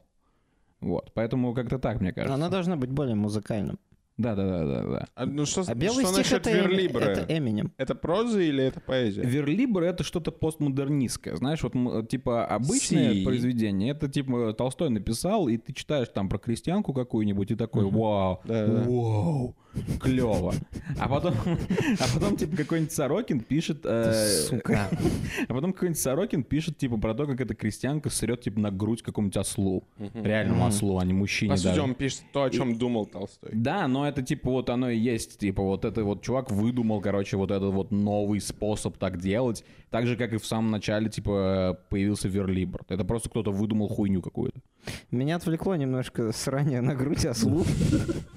S3: Вот, поэтому как-то так, мне кажется.
S2: Она должна быть более музыкальным.
S3: Да-да-да-да-да.
S1: А, ну что,
S2: А белый
S1: что
S2: стих
S1: насчет
S2: это,
S1: верлибра?
S2: это Эминем.
S1: Это проза или это поэзия?
S3: Верлибр — это что-то постмодернистское. Знаешь, вот типа обычное
S1: Си.
S3: произведение, это типа Толстой написал, и ты читаешь там про крестьянку какую-нибудь, и такой, вау,
S1: Да-да.
S3: вау, клево. А потом, <laughs> а потом типа какой-нибудь Сорокин пишет... э,
S2: Сука. <laughs>
S3: А потом какой-нибудь Сорокин пишет типа про то, как эта крестьянка срет типа на грудь какому-нибудь ослу. Реальному ослу, а не мужчине
S1: По сути,
S3: даже.
S1: он пишет то, о чем думал Толстой.
S3: Да, но это типа вот оно и есть, типа вот это вот чувак выдумал, короче, вот этот вот новый способ так делать, так же, как и в самом начале, типа, появился верлибр. Это просто кто-то выдумал хуйню какую-то.
S2: Меня отвлекло немножко срание на грудь ослу,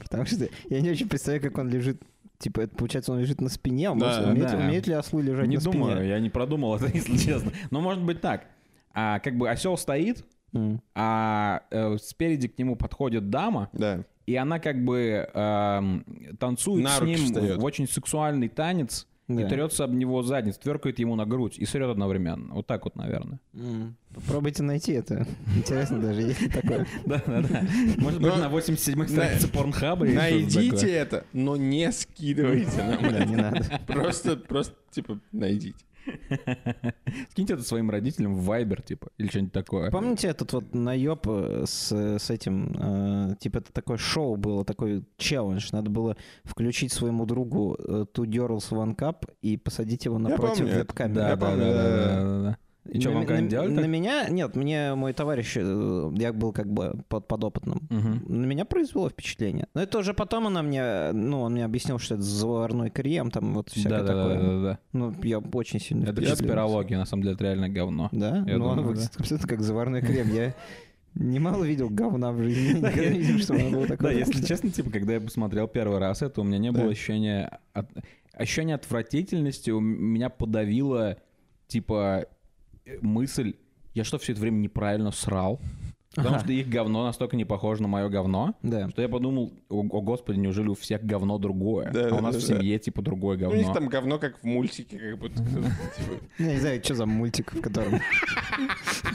S2: потому что я не очень представляю, как он лежит. Типа, это получается, он лежит на спине. а
S1: Да,
S2: может, умеют,
S3: да.
S2: умеют ли ослы лежать
S3: Не
S2: на
S3: думаю,
S2: спине?
S3: я не продумал это, <laughs> если честно. Но может быть так. А как бы осел стоит,
S2: М.
S3: а э, спереди к нему подходит дама,
S1: Да.
S3: и она как бы эм, танцует
S1: На
S3: с ним
S1: встает.
S3: в очень сексуальный танец, и
S2: Да.
S3: трется об него задницу, тверкает ему на грудь и срет одновременно. Вот так вот, наверное.
S2: М. Попробуйте найти это. Интересно даже, есть ли такое. <laughs>
S3: Да, да, да. Может быть, на 87-й странице порнхаба
S1: Найдите это, но не скидывайте нам <laughs>
S2: Да, не надо.
S1: Просто, просто, типа, найдите. <laughs>
S3: Скиньте это своим родителям в Viber, типа, или что-нибудь такое.
S2: Помните этот вот наеб э, с, с этим, э, типа это такое шоу было, такой челлендж, надо было включить своему другу э, Two Girls One Cup и посадить его напротив веб-камеры.
S3: Да, да, да,
S1: да,
S3: да,
S1: да.
S3: Да, да. И что, вам
S2: на,
S3: делали
S2: на меня, нет, мне мой товарищ, э, я был как бы под, подопытным.
S3: Мгм.
S2: На меня произвело впечатление. Но это уже потом она мне, ну, он мне объяснил, что это заварной крем, там вот всякое
S3: Да, да, да,
S2: такое.
S3: да, да.
S2: Ну, я очень сильно
S3: Это конспирология, на самом деле, это реально говно.
S2: Да?
S3: Я
S2: ну, он
S3: думаю,
S2: выглядит абсолютно как заварной крем. Я немало видел говна в жизни. Никогда не видел, что оно было
S3: Да,
S2: такое.
S3: если честно, типа, когда я посмотрел первый раз это, у меня не было
S1: Да.
S3: ощущения... Ощущение отвратительности у меня подавило, типа, мысль, я что, все это время неправильно срал? Потому
S2: Ага.
S3: что их говно настолько не похоже на мое говно,
S2: Да.
S3: что я подумал, о, о господи, неужели у всех говно другое?
S1: Да,
S3: а у нас
S1: да,
S3: в
S1: да.
S3: семье, типа, другое
S1: Ну, У них
S3: говно.
S1: там говно, как в мультике, как будто кто-то, типа,
S2: Я не знаю, что за мультик, в котором... <laughs>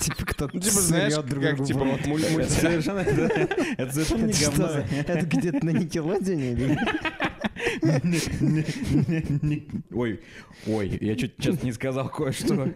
S2: Типа кто-то
S1: Ну, типа, знаешь, как, типа,
S3: Это
S1: мультик.
S3: совершенно, это, <laughs> это совершенно не говно.
S2: Это где-то на Никелодеоне? или- <laughs>
S3: Ой, ой, я чуть сейчас не сказал кое-что.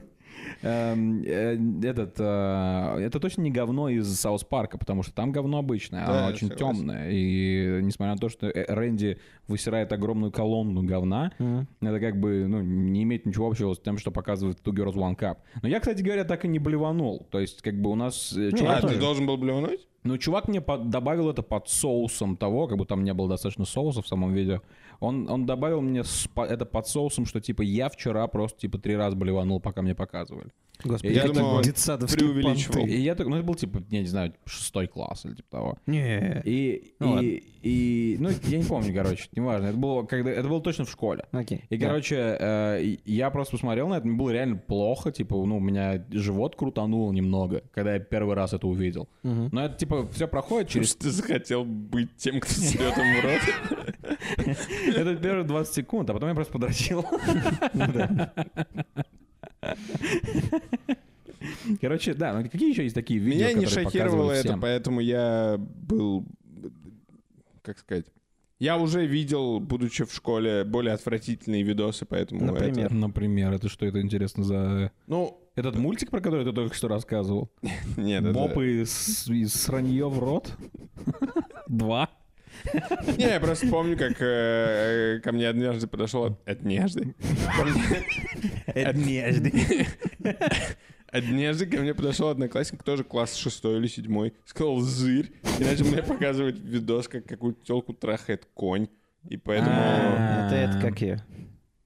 S3: Эм, э, Этот, э, это точно не говно из Саус Парка, потому что там говно обычное, оно очень темное. И несмотря на то, что э, Рэнди высирает огромную колонну говна, это как бы ну, не имеет ничего общего с тем, что показывает Two Girls One Cup. Но я, кстати говоря, так и не блеванул. То есть, как бы у нас э,
S1: А, ты должен был блевнуть?
S3: Ну, чувак мне под- добавил это под соусом того, как бы там не было достаточно соуса в самом видео. Он, он добавил мне это под соусом, что типа я вчера просто типа три раза блеванул, пока мне показывали.
S2: Господи,
S3: Я
S2: какие
S1: думал,
S2: детсадовские
S1: преувеличивал.
S2: понты.
S3: И я так, ну это был типа, я не знаю, шестой класс или типа того.
S2: Не.
S3: И,
S2: Ну,
S3: и, и, ну я не помню, короче, неважно. Это было, когда, это было точно в школе.
S2: Окей.
S3: И, короче, э, я просто посмотрел на это, мне было реально плохо, типа, ну, у меня живот крутанул немного, когда я первый раз это увидел.
S2: Мгм.
S3: Но это, типа, все проходит через...
S1: Ты захотел быть тем, кто ему в рот. <laughs>
S3: Это первые 20 секунд, а потом я просто подрочил. Короче, да, ну какие еще есть такие видео,
S1: Меня не шокировало это,
S3: всем?
S1: поэтому я был, как сказать, я уже видел, будучи в школе, более отвратительные видосы, поэтому
S2: Например?
S1: это-
S3: Например, это что это интересно за...
S1: Ну,
S3: Этот мультик, про который ты только что рассказывал? <laughs>
S1: нет, это-
S3: Боб и, сранье в рот? <laughs> Два?
S1: Не, я просто помню, как э, ко мне однажды подошел... Однажды? Мне- <laughs> Однажды ко мне подошел одноклассник, тоже класс шестой или седьмой, сказал «зырь», и начал мне показывать видос, как какую-то телку трахает конь. И поэтому...
S3: А.
S2: Это, это как я.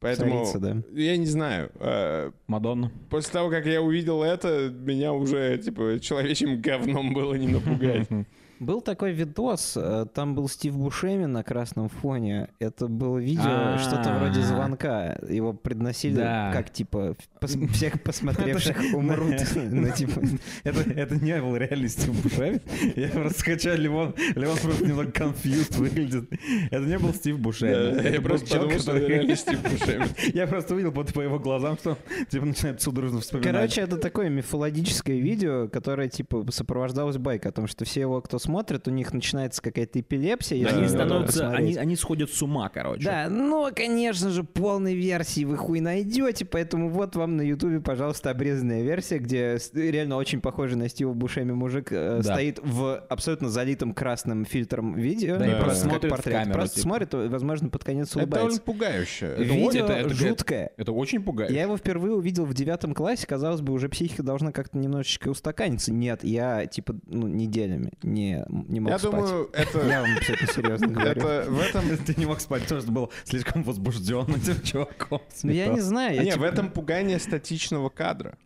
S1: Поэтому...
S2: Царица, да.
S1: Я не знаю. э,
S3: Мадонна?
S1: После того, как я увидел это, меня уже, типа, человечьим говном было не напугать. <laughs>
S2: Был такой видос, э, там был Стив Бушеми на красном фоне. Это было видео,
S3: А.
S2: что-то вроде звонка. Его предносили
S3: Да.
S2: как, типа, пос- <laughs> всех посмотревших умрут. <laughs> <laughs> Ну, типа,
S3: Это, не был реальностью Стив Бушеми. Я просто скачал Левон. Левон просто немного confused выглядит. Это не был Стив Бушеми.
S1: Я просто подумал, что это реально Стив Бушеми.
S3: Я просто увидел по, его глазам, что типа начинает судорожно вспоминать.
S2: Короче, это такое мифологическое видео, которое, типа, сопровождалось байкой о том, что все его, кто смотрит, у них начинается какая-то эпилепсия. если
S3: они
S1: Да,
S3: становятся, они, они сходят с ума, короче.
S2: Да, но, конечно же, полной версии вы хуй найдете, поэтому вот вам на Ютубе, пожалуйста, обрезанная версия, где реально очень похожий на Стива Бушеми мужик э,
S3: Да.
S2: стоит в абсолютно залитом красным фильтром видео.
S3: Да,
S1: и
S2: просто
S3: смотрит
S2: портрет.
S3: камеру,
S2: Просто
S3: типа.
S2: смотрит, возможно, под конец
S1: Это довольно
S2: улыбается.
S1: пугающе.
S3: Это
S2: Видео
S3: это- это-
S2: жуткое.
S3: Это очень пугает.
S2: Я его впервые увидел в девятом классе, казалось бы, уже психика должна как-то немножечко устаканиться. Нет, я, типа, ну, неделями не, не мог
S1: Я
S2: спать.
S1: думаю, это...
S2: Я вам абсолютно серьезно <laughs> говорю.
S1: Это в этом... <laughs>
S3: Ты не мог спать, потому что был слишком возбужден <laughs> этим чуваком.
S2: Ну, я не знаю. я,
S1: Не, в
S2: типа-
S1: этом пугание статичного кадра.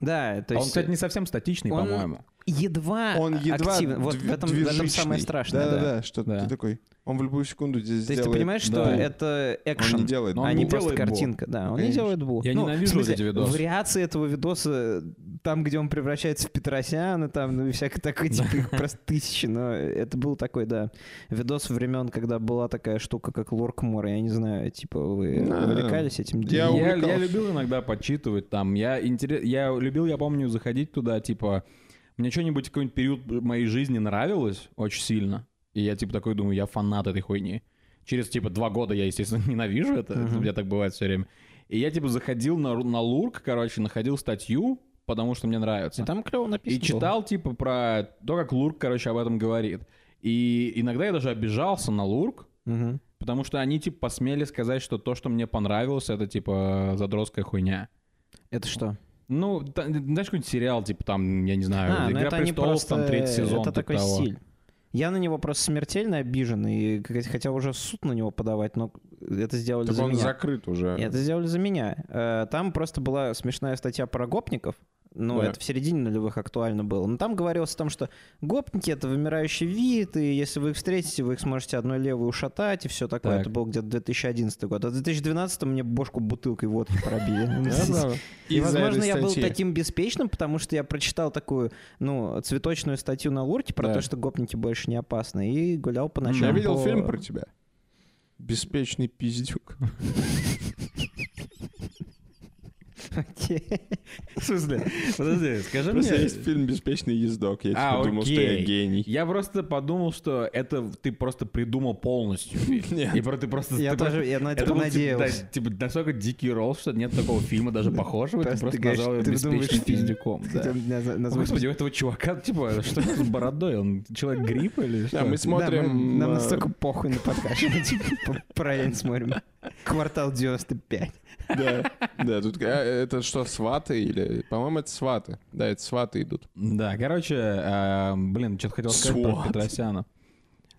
S2: Да, то
S3: А
S2: есть...
S3: он, кстати, не совсем статичный,
S2: он-
S3: по-моему.
S2: Едва
S1: Он едва
S2: активен. Вот в этом, в этом самое страшное. Да,
S1: Да-да-да, что
S3: Да.
S1: ты такой. Он в любую секунду здесь
S2: То есть ты понимаешь, что
S3: Да.
S2: это экшен,
S1: Он не делает.
S2: А
S3: не
S2: не просто
S3: делает бу.
S2: картинка. Да, он не
S1: Конечно.
S2: делает бу.
S3: Я
S2: Ну,
S3: ненавижу
S2: смысле,
S3: эти видосы.
S2: Вариации этого видоса там, где он превращается в Петросяна, там, ну и всякое такое, типа их просто тысячи, но это был такой, да, видос времен, когда была такая штука, как Лоркмор, я не знаю, типа вы увлекались этим?
S1: Я
S3: Я, я любил иногда подчитывать там. Я, интерес... я любил, я помню, заходить туда, типа, мне что-нибудь в какой-нибудь период моей жизни нравилось очень сильно. И я, типа, такой думаю, я фанат этой хуйни. Через, типа, два года я, естественно, <laughs> ненавижу это.
S2: Мгм.
S3: У меня так бывает все время. И я, типа, заходил на, на Лурк, короче, находил статью, потому что мне нравится.
S2: И там клево
S3: И
S2: написано. было.
S3: читал, типа, про то, как Лурк, короче, об этом говорит. И иногда я даже обижался на Лурк,
S2: Мгм.
S3: Потому что они, типа, посмели сказать, что то, что мне понравилось, это, типа, задротская хуйня.
S2: Это что?
S3: Ну, та- знаешь, какой-нибудь сериал, типа, там, я не знаю,
S2: А, ну
S3: «Игра престолов»,
S2: просто...
S3: там, третий сезон,
S2: Это
S3: типа
S2: такой
S3: того.
S2: стиль. Я на него просто смертельно обижен, и хотя уже суд на него подавать, но это сделали
S1: Так
S2: за
S1: он
S2: меня.
S1: закрыт уже.
S2: Это сделали за меня. Э, Там просто была смешная статья про гопников. Ну,
S1: Да.
S2: это в середине нулевых актуально было. Но там говорилось о том, что гопники — это вымирающий вид, и если вы их встретите, вы их сможете одной левой ушатать, и все такое.
S3: Так.
S2: Это был где-то 2011 год. А в 2012 мне бошку бутылкой водки пробили. <laughs> И, возможно, я был таким беспечным, потому что я прочитал такую, ну, цветочную статью на Лурке про то, что гопники больше не опасны, и гулял по ночам.
S1: Я видел фильм про тебя. Беспечный пиздюк. <laughs>
S2: Окей.
S3: В смысле? Подожди, скажи
S1: Просто
S3: мне...
S1: есть фильм «Беспечный ездок». Я
S3: А,
S1: типа думал, что я
S3: окей.
S1: гений.
S3: Я просто подумал, что это ты просто придумал полностью. <laughs>
S1: Нет.
S3: И про- ты просто...
S2: Я
S3: ты просто-
S2: тоже, я на это
S3: был, типа,
S2: надеялся.
S3: да, Типа, настолько дикий ролл, что нет такого фильма даже похожего. Ты
S2: Просто
S3: просто назвал его беспечным <laughs>
S2: назвать
S3: Господи, у этого чувака, типа, что с бородой? Он человек грипп или что?
S1: Да, мы смотрим...
S2: нам
S1: э,
S2: настолько похуй на подкаст. Типа, <laughs> п- Параллельно смотрим. Квартал 95.
S1: Да, <laughs> да, тут... а, Это что, сваты или... По-моему, это сваты. Да, это сваты идут.
S3: Да, короче, а, блин, что-то хотел сказать про. Петросяна.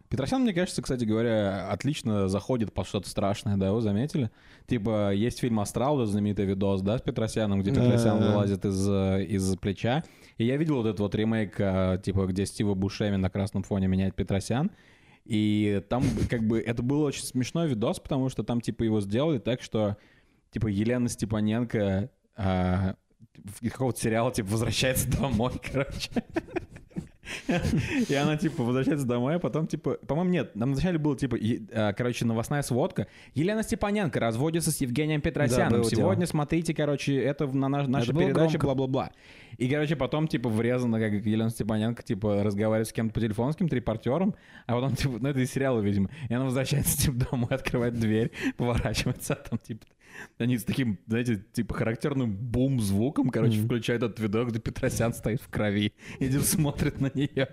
S3: Петросян, мне кажется, кстати говоря, отлично заходит под что-то страшное, да, вы заметили? Типа, есть фильм «Астрал», вот знаменитый видос, да, с Петросяном, где
S1: Да,
S3: Петросян
S1: да.
S3: вылазит из, из плеча. И я видел вот этот вот ремейк, а, типа, где Стива Бушеми на красном фоне меняет Петросян. И там как бы это был очень смешной видос, потому что там типа его сделали так, что типа Елена Степаненко а, из какого-то сериала типа возвращается домой, <laughs> короче. <laughs> И она, типа, возвращается домой, а потом, типа, по-моему, нет, там вначале было, типа, а, короче, новостная сводка. Елена Степаненко разводится с Евгением Петросяном. Сегодня смотрите, короче, это на наш- нашей передаче, бла-бла-бла. И, короче, потом, типа, врезано, как Елена Степаненко, типа, разговаривает с кем-то по телефону, с каким-то репортером, а потом, типа, ну, это из сериала, видимо. И она возвращается, <laughs> типа, домой, открывает дверь, <laughs> поворачивается, а там, типа, они с таким, знаете, типа, характерным бум-звуком, короче,
S2: Мгм.
S3: включают этот видок, где Петросян стоит в крови <laughs> и смотрит на нее.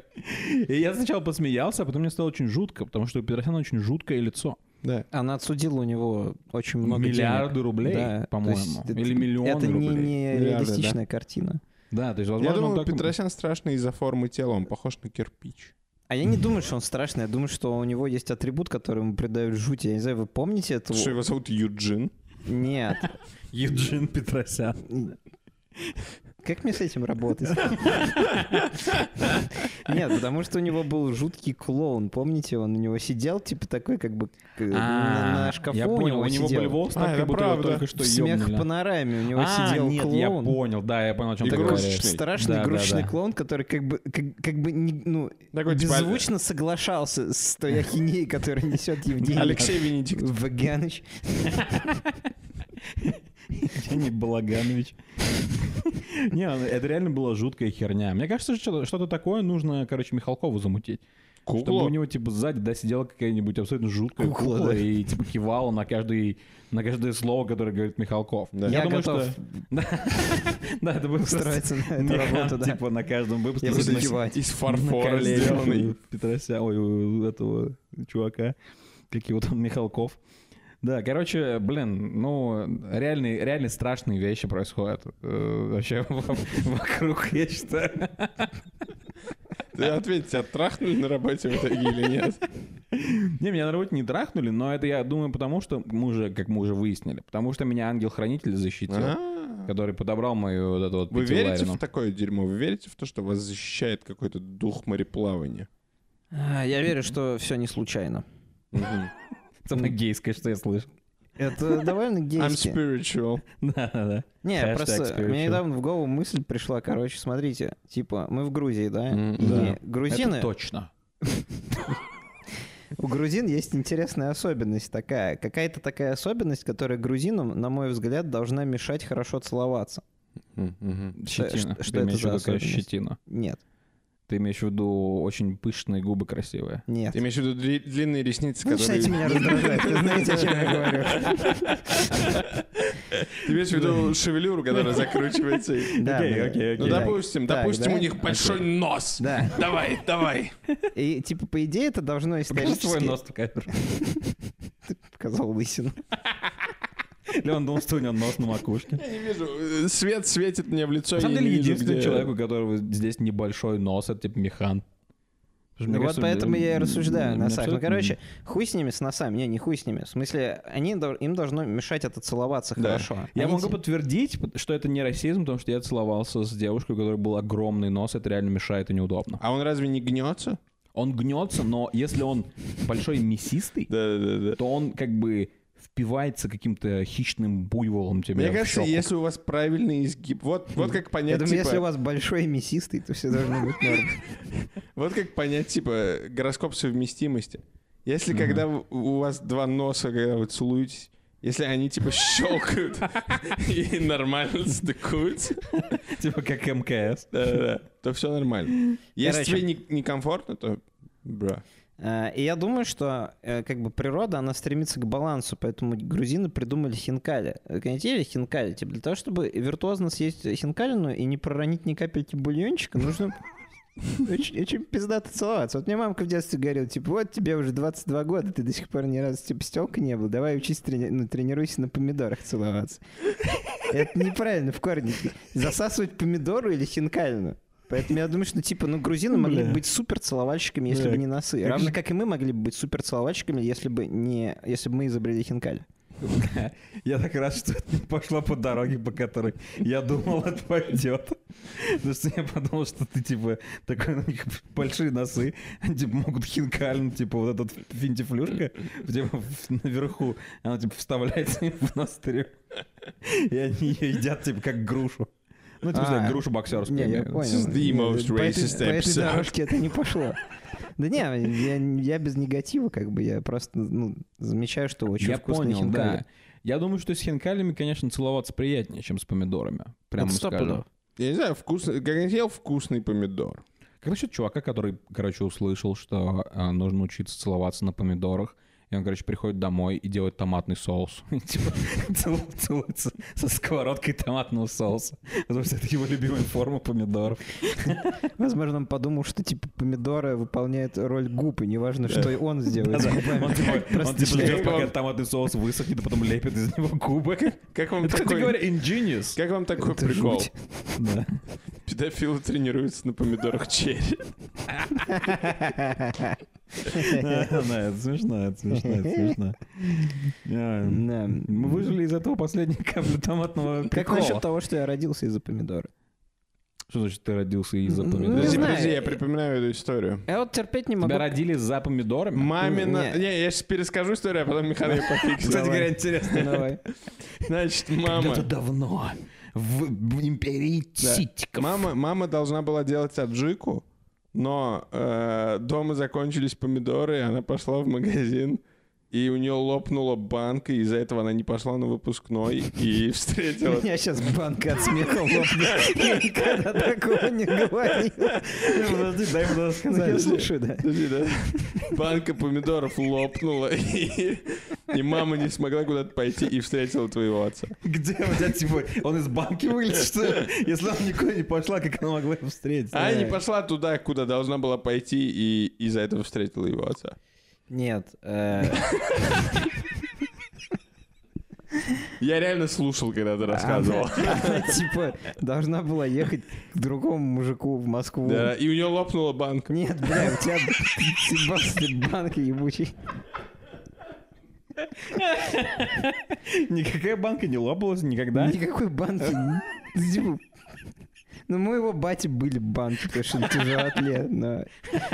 S3: И я сначала посмеялся, а потом мне стало очень жутко, потому что у Петросяна очень жуткое лицо.
S1: Да.
S2: Она отсудила у него очень много
S3: Миллиарды
S2: денег.
S3: рублей,
S2: Да,
S3: по-моему.
S2: есть это-
S3: Или миллионы
S2: Это не,
S3: рублей.
S2: не
S1: Миллиарды,
S2: реалистичная картина.
S3: Да, то есть, возможно,
S1: Я думаю,
S3: так-
S1: Петросян страшный из-за формы тела. Он похож на кирпич.
S2: А я не думаю, что он страшный. Я думаю, что у него есть атрибут, который ему придает жуть. Я не знаю, вы помните этого?
S1: Что его зовут Юджин?
S2: Нет. <laughs>
S3: Евджин Петросян.
S2: Как мне с этим работать? Нет, потому что у него был жуткий клоун. Помните, он у него сидел, типа такой, как бы к- на, шкафу
S3: А, я
S2: у
S3: понял,
S2: него
S3: у него были волосы,
S1: А,
S3: как будто его
S1: правда.
S3: только что
S2: Смех в панораме. У него
S3: А,
S2: сидел
S3: нет,
S2: клоун.
S3: я понял, да, я понял, о чем ты говоришь.
S2: Страшный игрушечный клоун, который как бы, как, бы ну,
S1: типа,
S2: беззвучно соглашался с той <laughs> ахинеей, которую несет Евгений
S1: Алексей Венедиктов.
S2: Ваганыч. <laughs>
S3: Евгений Балаганович. <laughs> Не, ну, это реально была жуткая херня. Мне кажется, что- что-то такое нужно, короче, Михалкову замутить. Чтобы у
S1: Кукла.
S3: него, типа, сзади, да, сидела какая-нибудь абсолютно жуткая
S2: Кукла,
S3: кукла,
S2: да.
S3: и, типа, кивала на каждый, на каждое слово, которое говорит Михалков.
S1: Да.
S2: Я
S3: думаю,
S2: готов
S3: что... <laughs> Да, это будет
S2: устроиться на эту работу, да.
S3: Типа, на каждом выпуске.
S2: Я буду кивать.
S1: Из фарфора сделанный.
S3: Петрося, ой, этого чувака, как его там, Михалков. Да, короче, блин, ну, реальные, реально страшные вещи происходят э, вообще <laughs> во- вокруг, я считаю.
S1: Ты ответь, тебя трахнули на работе в итоге или нет?
S3: Не, меня на работе не трахнули, но это, я думаю, потому что мы уже, как мы уже выяснили, потому что меня ангел-хранитель защитил,
S1: А.
S3: который подобрал мою вот эту вот
S1: Вы верите в такое дерьмо? Вы верите в то, что вас защищает какой-то дух мореплавания?
S2: А, Я верю, что все не случайно.
S3: Самое гейское, что я слышу.
S2: Это довольно
S1: I'm
S2: гейски.
S1: spiritual. <laughs>
S3: Да-да-да.
S2: Не,
S3: Hashtag
S2: просто
S3: spiritual.
S2: мне недавно в голову мысль пришла, короче, смотрите, типа, мы в Грузии, да?
S1: М,
S2: И
S3: да.
S2: грузины,
S3: Это точно. <laughs>
S2: у грузин есть интересная особенность такая. Какая-то такая особенность, которая грузинам, на мой взгляд, должна мешать хорошо целоваться. Что-
S3: Щетина.
S2: что- что
S3: Ты
S2: это за особенность?
S3: щетина?
S2: Нет,
S3: Ты имеешь в виду очень пышные губы красивые?
S2: нет.
S1: Ты имеешь в виду дли- длинные ресницы,
S2: Вы
S1: которые...
S2: начинаете меня раздражать, вы знаете, о чем я говорю.
S1: Ты имеешь в виду шевелюру, которая закручивается?
S2: Да,
S3: Окей, окей,
S1: Ну,
S3: окей.
S2: да.
S1: допустим, допустим, у них большой нос.
S2: Да.
S1: Давай, давай.
S2: И, типа, по идее, это должно
S3: Покажи свой
S2: исторически...
S3: нос в камеру. <laughs>
S2: Показал лысину.
S3: Леон думал, что у него нос на макушке.
S1: Я не вижу. Свет светит мне в лицо.
S3: На самом деле, единственный человек, у которого здесь небольшой нос, это типа что,
S2: Ну вот
S3: кажется,
S2: поэтому я и рассуждаю на
S3: м,
S2: носах. Ну, короче, хуй с ними, с носами. Не, не хуй с ними. В смысле, они, им должно мешать это целоваться
S1: Да.
S2: хорошо.
S3: Я
S2: Они
S3: могу подтвердить, что это не расизм, потому что я целовался с девушкой, у которой был огромный нос, это реально мешает и неудобно.
S1: А он разве не гнется?
S3: Он гнется, но если он большой и мясистый, то он как бы впивается каким-то хищным буйволом тебе
S1: Мне
S3: в
S1: кажется,
S3: щеку.
S1: если у вас правильный изгиб, вот, <laughs> вот как
S2: Я
S1: понять,
S2: думаю,
S1: типа,
S2: если у вас большой и мясистый, то все должно быть норм. <laughs>
S1: вот как понять, типа, гороскоп совместимости. Если когда у вас два носа, когда вы целуетесь, если они типа щелкают <laughs> и нормально стыкуются,
S3: Типа как МКС.
S1: да-да-да, то все нормально. Если тебе не- некомфортно, то бра.
S2: А, И я думаю, что э, как бы природа, она стремится к балансу, поэтому грузины придумали хинкали. Знаете, хинкали? Типа для того, чтобы виртуозно съесть хинкалину и не проронить ни капельки бульончика, нужно очень, очень пиздато целоваться. Вот мне мамка в детстве говорила, типа, вот тебе уже 22 года, ты до сих пор ни разу типа стелка не был, давай учись, трени- ну, тренируйся на помидорах целоваться. Это неправильно в корне. Засасывать помидору или хинкалину. Поэтому я думаю, что, типа, ну, грузины могли бы быть супер целовальщиками, если бы не носы. Равно как и мы могли бы быть супер целовальщиками, если бы не, если бы мы изобрели хинкаль.
S3: Я так рад, что это не пошло по дороге, по которой я думал, <laughs> это пойдет. Потому что я подумал, что ты, типа, такой, у них большие носы, они, типа, могут хинкально, типа, вот эта вот финтифлюшка, типа, в- наверху, она, типа, вставляется <laughs> в ноздрю. И они ее едят, типа, как грушу. Ну, типа,
S2: А,
S3: знаешь, грушу боксерскую.
S2: Не, я понял.
S1: This is the most
S2: по этой-
S1: racist
S2: По этой
S1: episode.
S2: дорожке это не пошло. Да не, я, я без негатива, как бы, я просто ну, замечаю, что очень
S3: Я
S2: вкусные
S3: понял,
S2: хинкали.
S3: да. Я думаю, что с хинкалями, конечно, целоваться приятнее, чем с помидорами. Прямо
S2: пудов.
S1: Я не знаю, вкусный, как я ел вкусный помидор.
S3: Как насчет чувака, который, короче, услышал, что а, нужно учиться целоваться на помидорах, и он, короче, приходит домой и делает томатный соус. И, <laughs> Типа цел- целуется со сковородкой томатного соуса. Потому что это его любимая форма помидоров.
S2: Возможно, он подумал, что типа помидоры выполняют роль губ, и неважно, что он сделает.
S3: Он типа, типа ждет, пока томатный соус высохнет, а потом лепит из него губы.
S1: Как вам такой,
S3: говоря, ingenious.
S1: как вам такой прикол?
S3: Да.
S1: Педофилы тренируются на помидорах черри.
S3: Да, это смешно, это смешно, это смешно. Мы выжили из этого последней капли томатного
S2: Как насчет того, что я родился из-за помидора?
S3: Что значит ты родился из-за
S2: Ну,
S3: помидоров?
S2: не
S1: Подожди,
S2: знаю.
S1: подожди, я припоминаю эту историю.
S2: Я вот терпеть не могу.
S3: Тебя родили за помидорами?
S1: Мамина...
S2: Не.
S1: Я сейчас перескажу историю, а потом Михаил ее <laughs> пофиксит.
S3: Кстати говоря, интересно. <laughs>
S2: Давай.
S1: Значит, мама...
S3: Когда-то давно в, империи. Ситиков.
S1: Мама, мама должна была делать аджику, но э, дома закончились помидоры, и она пошла в магазин, и у нее лопнула банка, и из-за этого она не пошла на выпускной и
S2: У <laughs>
S1: встретила...
S2: меня сейчас банка от смеха лопнет. Я никогда такого не говорил.
S3: Подожди, дай мне
S2: Ну, Я
S3: сказать.
S2: слушаю, да.
S1: Подожди, да? Банка помидоров лопнула, <laughs> и, и мама не смогла куда-то пойти и встретила твоего отца.
S3: Где у тебя, типа, он из банки вылез, что ли? Если она никуда не пошла, как она могла его встретить?
S1: А не пошла туда, куда должна была пойти, и из-за этого встретила его отца.
S2: Нет. э,
S1: Я реально слушал, когда ты рассказывал. <laughs>
S2: Она, она, типа, должна была ехать к другому мужику в Москву.
S1: Да, и у нее лопнула банка.
S2: Нет, бля, у тебя <laughs> банка ебучий.
S3: Никакая банка не лопалась никогда.
S2: Никакой банки. <laughs> Ну, у моего бати были банки, потому что он тяжелоатлет. Но...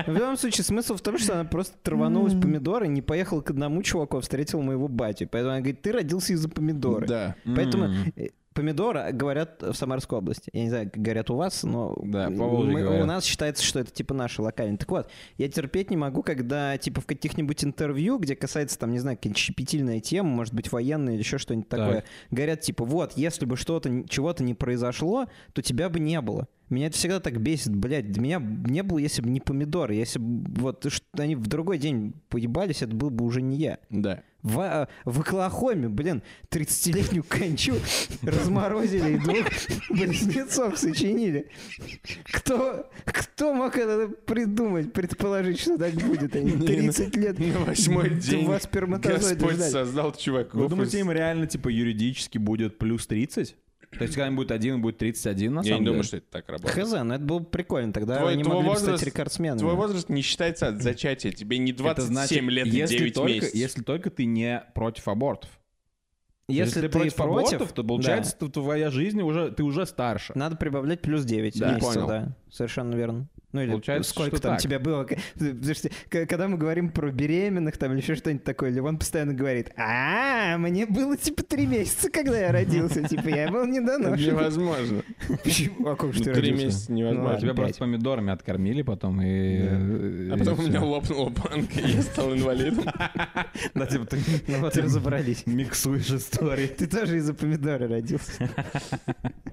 S2: В любом случае, смысл в том, что она просто траванулась помидоры, не поехала к одному чуваку, а встретила моего бати. Поэтому она говорит, ты родился из-за помидоры.
S1: Да.
S2: Поэтому
S3: М.
S2: помидоры говорят в Самарской области. Я не знаю, как говорят у вас, но
S3: Да,
S2: мы-
S3: говорят.
S2: у нас считается, что это типа наши локальные. Так вот, я терпеть не могу, когда типа в каких-нибудь интервью, где касается там, не знаю, какая-нибудь щепетильная тема, может быть, военная или еще что-нибудь
S3: Так.
S2: такое, говорят типа, вот, если бы что-то, чего-то не произошло, то тебя бы не было. Меня это всегда так бесит, блядь. Меня не было, если бы не помидоры. Если бы вот они в другой день поебались, это был бы уже не я.
S1: Да.
S2: В, а, в Оклахоме, блин, 30-летнюю кончу <laughs> разморозили и двух <laughs> близнецов сочинили. Кто, кто мог это придумать, предположить, что так будет? Они 30 лет
S1: На восьмой день
S2: два сперматозоида
S1: Господь
S2: ждали.
S1: создал чуваков.
S3: Вы думаете,
S1: из-
S3: им реально, типа, юридически будет плюс 30? То есть, когда будет один, будет 31, на
S1: Я
S3: самом
S1: не думаю,
S3: деле?
S1: что это так работает.
S2: Хз, ну это было бы прикольно. Тогда
S1: Твой-
S2: они
S1: твой
S2: могли
S1: возраст-
S2: стать рекордсменами.
S1: Твой возраст не считается от зачатия. Тебе не 27
S3: Это значит,
S1: лет и
S3: если
S1: 9
S3: только,
S1: месяцев.
S3: Если только ты не против абортов.
S2: Если, ты
S3: против,
S2: против,
S3: абортов, то получается, что твоя жизнь уже, ты уже старше.
S2: Надо прибавлять плюс 9
S3: Да.
S2: месяцев,
S1: Понял.
S2: да. Совершенно верно. Ну или
S3: Получается,
S2: сколько там
S3: так.
S2: тебя было. Когда мы говорим про беременных там или еще что-нибудь такое, Левон постоянно говорит, а мне было типа три месяца, когда я родился, типа я был недоношен.
S1: невозможно.
S2: Почему? А как же
S1: Ну,
S2: ты
S1: Три месяца
S2: Ну
S1: невозможно.
S3: Тебя просто помидорами откормили потом и... э,
S1: А потом у меня лопнула банка, и я стал инвалидом.
S3: Да, типа ты
S2: Ну вот разобрались.
S3: миксуешь истории.
S2: Ты тоже из-за помидора родился. <laughs>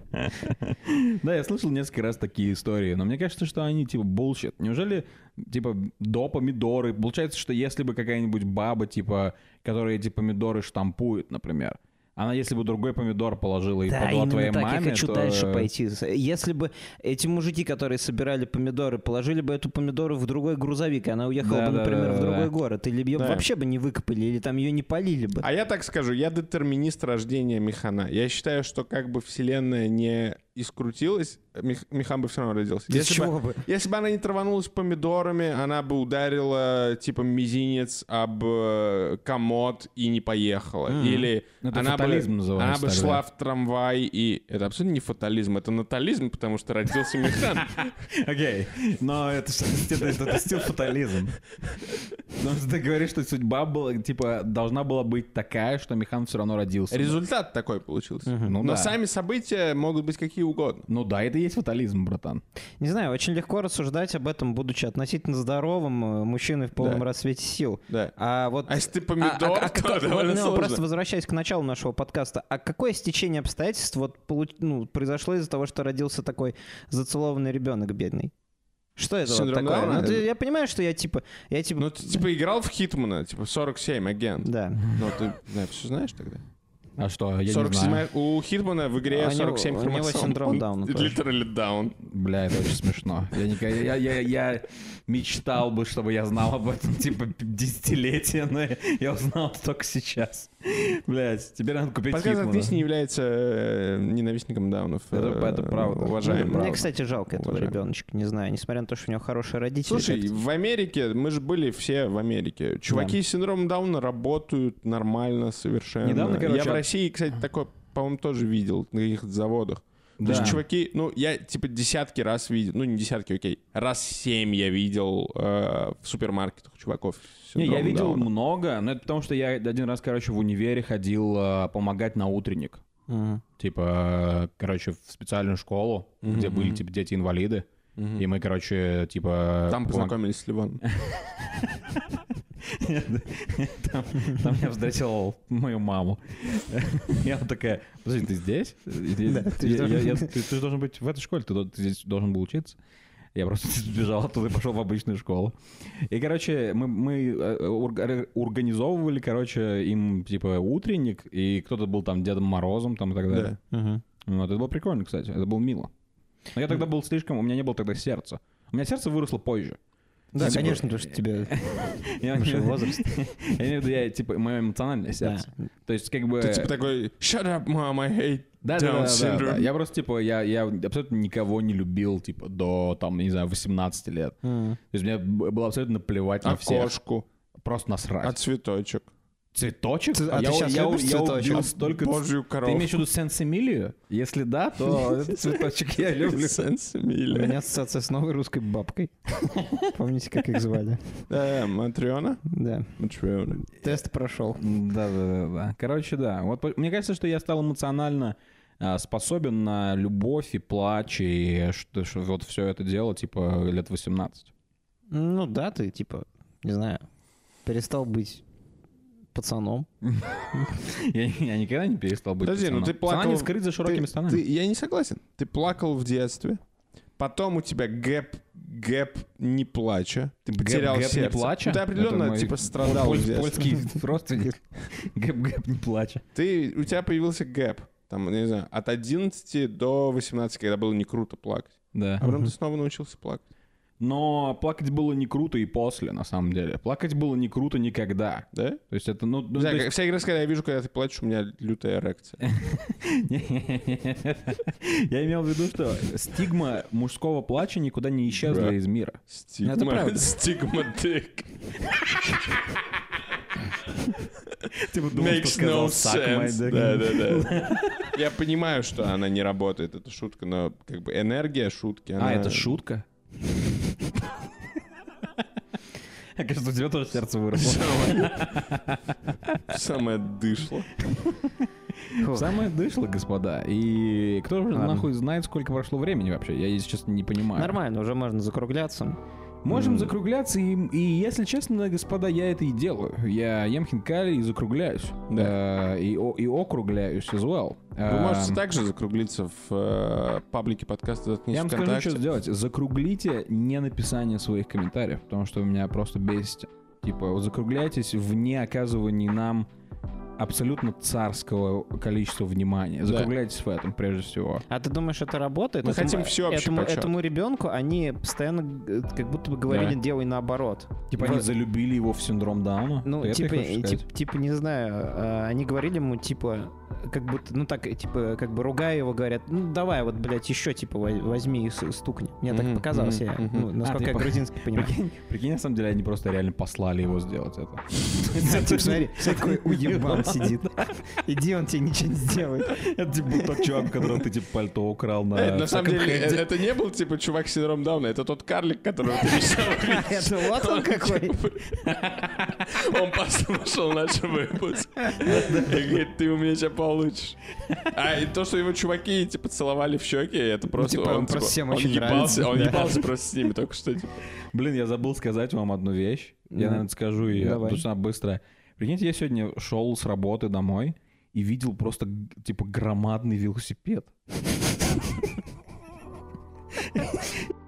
S3: Да, я слышал несколько раз такие истории, но мне кажется, что они типа bullshit. Неужели типа до помидоры? Получается, что если бы какая-нибудь баба, типа, которая эти помидоры штампует, например, она если бы другой помидор положила и
S2: Да,
S3: подала твоей
S2: так,
S3: маме,
S2: я хочу
S3: то...
S2: дальше пойти. Если бы эти мужики, которые собирали помидоры, положили бы эту помидору в другой грузовик, и она уехала
S3: Да,
S2: бы,
S3: да,
S2: например,
S3: да,
S2: в другой
S3: да.
S2: город, или ее
S1: Да.
S2: вообще бы не выкопали, или там ее не полили бы.
S1: А я так скажу, я детерминист рождения механа. Я считаю, что как бы вселенная не искрутилась, мех- механ бы все равно родился. Если бы,
S2: чего бы?
S1: если бы она не траванулась помидорами, она бы ударила типа мизинец об э, комод и не поехала.
S2: Мгм.
S1: Или
S3: Ну, Это
S1: она бы, она бы шла в трамвай и... Это абсолютно не фатализм, это натализм, потому что родился механ. <laughs>
S3: Окей, но это стил фатализм. Потому что ты говоришь, что судьба была, типа, должна была быть такая, что Механ все равно родился.
S1: Результат такой получился.
S3: Ну
S1: Но
S3: да.
S1: сами события могут быть какие угодно.
S3: Ну да, это и есть фатализм, братан.
S2: Не знаю, очень легко рассуждать об этом, будучи относительно здоровым э, мужчиной в полном
S1: Да.
S2: расцвете сил.
S1: Да.
S2: А вот...
S1: А если ты
S2: А-
S1: помидор,
S2: а- а <laughs>
S1: то
S2: какое-
S1: довольно
S2: ну,
S1: сложно.
S2: Просто возвращаясь к началу нашего подкаста, а какое стечение обстоятельств вот получ- ну, произошло из-за того, что родился такой зацелованный ребенок бедный? Что это вот
S1: Синдром
S2: такое?
S1: Дауна?
S2: Ну, ты- я понимаю, что я типа, я типа,
S1: Ну, ты типа играл в Хитмана, типа 47, агент.
S2: да.
S1: Ну, ты, да, все знаешь тогда?
S3: А что, я
S1: 47
S3: не знаю.
S1: У Хитмана в игре
S2: А у него-
S1: 47
S2: у него
S1: хромосом.
S2: синдром Дауна.
S1: Literally down.
S3: Бля, это очень смешно. Я, никогда- я, я, я мечтал бы, чтобы я знал об этом, <laughs> типа, десятилетия, но я, узнал это только сейчас. Блять, тебе надо купить
S1: Подкаст
S3: Хитмана.
S1: «Отвись» не является э, ненавистником даунов.
S3: Это-
S1: э,
S3: это правда.
S1: Уважаем.
S2: Мне, кстати, жалко этого
S1: Уважаем.
S2: ребеночка, не знаю, несмотря на то, что у него хорошие родители.
S1: Слушай, в Америке, мы же были все в Америке. Чуваки с синдромом Дауна работают нормально совершенно.
S3: Недавно, короче,
S1: Я в России, кстати, такое, по-моему, тоже видел на каких-то заводах. То есть
S3: Да.
S1: чуваки, ну, я типа десятки раз видел, ну, не десятки, окей, раз семь я видел э, в супермаркетах чуваков.
S3: Не, я видел
S1: Дауна.
S3: много, но это потому, что я один раз, короче, в универе ходил э, помогать на утренник.
S2: Мгм.
S3: Типа, э, короче, в специальную школу, где были, типа, дети-инвалиды. И мы, короче, типа...
S1: Там
S3: помог-
S1: познакомились с Ливоном. <laughs>
S3: Там, там я встретил мою маму. Я вот такая, подожди, ты здесь?
S2: Да, ты
S3: Я-
S2: же
S3: я- я-
S2: должен-
S3: Ты ты же должен быть в этой школе, ты ты здесь должен был учиться. Я просто <laughs> сбежал оттуда и пошел в обычную школу. И, короче, мы, мы э, организовывали, короче, им, типа, утренник, и кто-то был там Дедом Морозом там и так далее.
S1: Да.
S2: Мгм.
S3: Вот, это было прикольно, кстати, это было мило. Но я тогда был слишком, у меня не было тогда сердца. У меня сердце выросло позже.
S2: Да,
S3: Типа-
S2: конечно, потому что тебе <laughs>
S3: Я
S2: большой возраст. <laughs>
S3: Я имею в виду, я, типа, мое эмоциональное сердце. То есть, как бы...
S1: Ты типа такой, shut up, mom, I hate
S3: Да, да, да, да. Я просто, типа, я, я абсолютно никого не любил, типа, до, там, не знаю, 18 лет. То есть мне было абсолютно наплевать на
S1: а
S3: всех.
S1: кошку,
S3: Просто насрать.
S1: а цветочек.
S3: Цветочек?
S2: Ц- а ты щас
S3: я,
S2: любишь
S3: я
S2: цветочек?
S3: убил столько...
S1: Божью
S3: Ты
S1: корову.
S3: имеешь в виду сенсимилию? Если да, то <laughs> цветочек я люблю.
S2: У
S1: Сенсимилия.
S2: меня ассоциация с новой русской бабкой. <laughs> Помните, как их звали?
S1: Да, Матриона?
S2: Да.
S1: Матриона.
S2: Тест прошел.
S3: Да, да, да, да. Короче, да. Вот мне кажется, что я стал эмоционально а, способен на любовь и плач и что, что вот все это дело типа лет 18.
S2: Ну да, ты типа, не знаю, перестал быть пацаном. <laughs>
S3: Я, я никогда не перестал быть
S1: Подожди, ну
S3: пацаном.
S1: ты
S3: Пацана
S1: плакал-
S3: не скрыть за широкими
S1: Ты-
S3: штанами.
S1: ты- я не согласен. Ты плакал в детстве, потом у тебя gap, gap не плача, ты потерял
S3: gap не
S1: сердце.
S3: плача?
S1: Ну, ты определенно
S3: мой
S1: типа страдал
S3: Поль-
S1: в детстве.
S3: Польский <laughs> родственник. Gap-gap не плача.
S1: Ты, у тебя появился gap, там, не знаю, от 11 до 18, когда было не круто плакать.
S3: Да.
S1: А потом ты снова научился плакать.
S3: Но плакать было не круто и после, на самом деле. Плакать было не круто никогда.
S1: Да?
S3: То есть это, ну... ну,
S1: как-
S3: есть-
S1: всякий раз, когда я вижу, когда ты плачешь, у меня лютая эрекция. <laughs>
S3: Я имел в виду, что стигма мужского плача никуда не исчезла из мира.
S1: Стигма.
S2: Правда.
S1: Стигматик.
S3: Типа
S1: Makes no sense. Да, да, да. Я понимаю, что она не работает, это шутка, но как бы энергия шутки.
S3: А, это шутка? Я кажется, у тебя тоже сердце выросло.
S1: Самое дышло.
S3: Самое дышло, господа. И кто же нахуй знает, сколько прошло времени вообще? Я, если честно, не понимаю.
S2: Нормально, уже можно закругляться.
S3: Можем закругляться, и, и если честно, господа, я это и делаю. Я ем хинкали и закругляюсь.
S1: Да.
S3: Э, и, о- и округляюсь as well.
S1: Вы можете
S3: Эм,
S1: также закруглиться в э, паблике подкаста «Заткнись
S3: Я вам скажу,
S1: ВКонтакте».
S3: что сделать. Закруглите не написание своих комментариев, потому что вы меня просто бесите. Типа, вот закругляйтесь в не оказывании нам абсолютно царского количества внимания.
S1: Да.
S3: Закругляйтесь в этом, прежде всего.
S2: А ты думаешь, это работает?
S1: Мы
S2: Этому-
S1: хотим всеобщий
S2: этому,
S1: почет.
S2: этому ребенку они постоянно э, как будто бы говорили,
S3: Да.
S2: делай наоборот.
S3: Типа, они залюбили его в синдром Дауна?
S2: Ну, типа,
S3: хочешь
S2: и,
S3: сказать?
S2: тип- типа, не знаю, а, они говорили ему, типа, как будто, ну так, типа, как бы ругая его, говорят, ну давай вот, блядь, еще, типа, во- возьми и стукни. Мне так
S1: Мгм,
S2: показалось,
S1: мгм,
S2: я, ну, насколько
S3: ты
S2: я
S3: по-
S2: грузинский <laughs> понимаю.
S3: Прикинь, прикинь, на самом деле, они просто реально послали его сделать это. <laughs>
S2: Типа, смотри, <laughs> какой уебан сидит. Иди, он тебе ничего не сделает.
S3: Это типа тот чувак, которого ты типа пальто украл на...
S1: Э, на самом деле, э, это не был типа чувак с синдромом Дауна, это тот карлик, которого ты.
S2: Это вот он какой.
S1: Он послушал наш выпуск. И говорит, ты у меня сейчас получишь. А и то, что его чуваки типа целовали в щеки, это просто...
S2: типа, он просто всем очень
S1: ебался,
S2: нравится,
S1: Он
S2: да.
S1: ебался просто с ними только что. типа.
S3: Блин, я забыл сказать вам одну вещь. Я,
S2: Ну.
S3: наверное, скажу ее
S2: Давай.
S3: достаточно быстро. Прикиньте, я сегодня шел с работы домой и видел просто, типа, громадный велосипед. <laughs>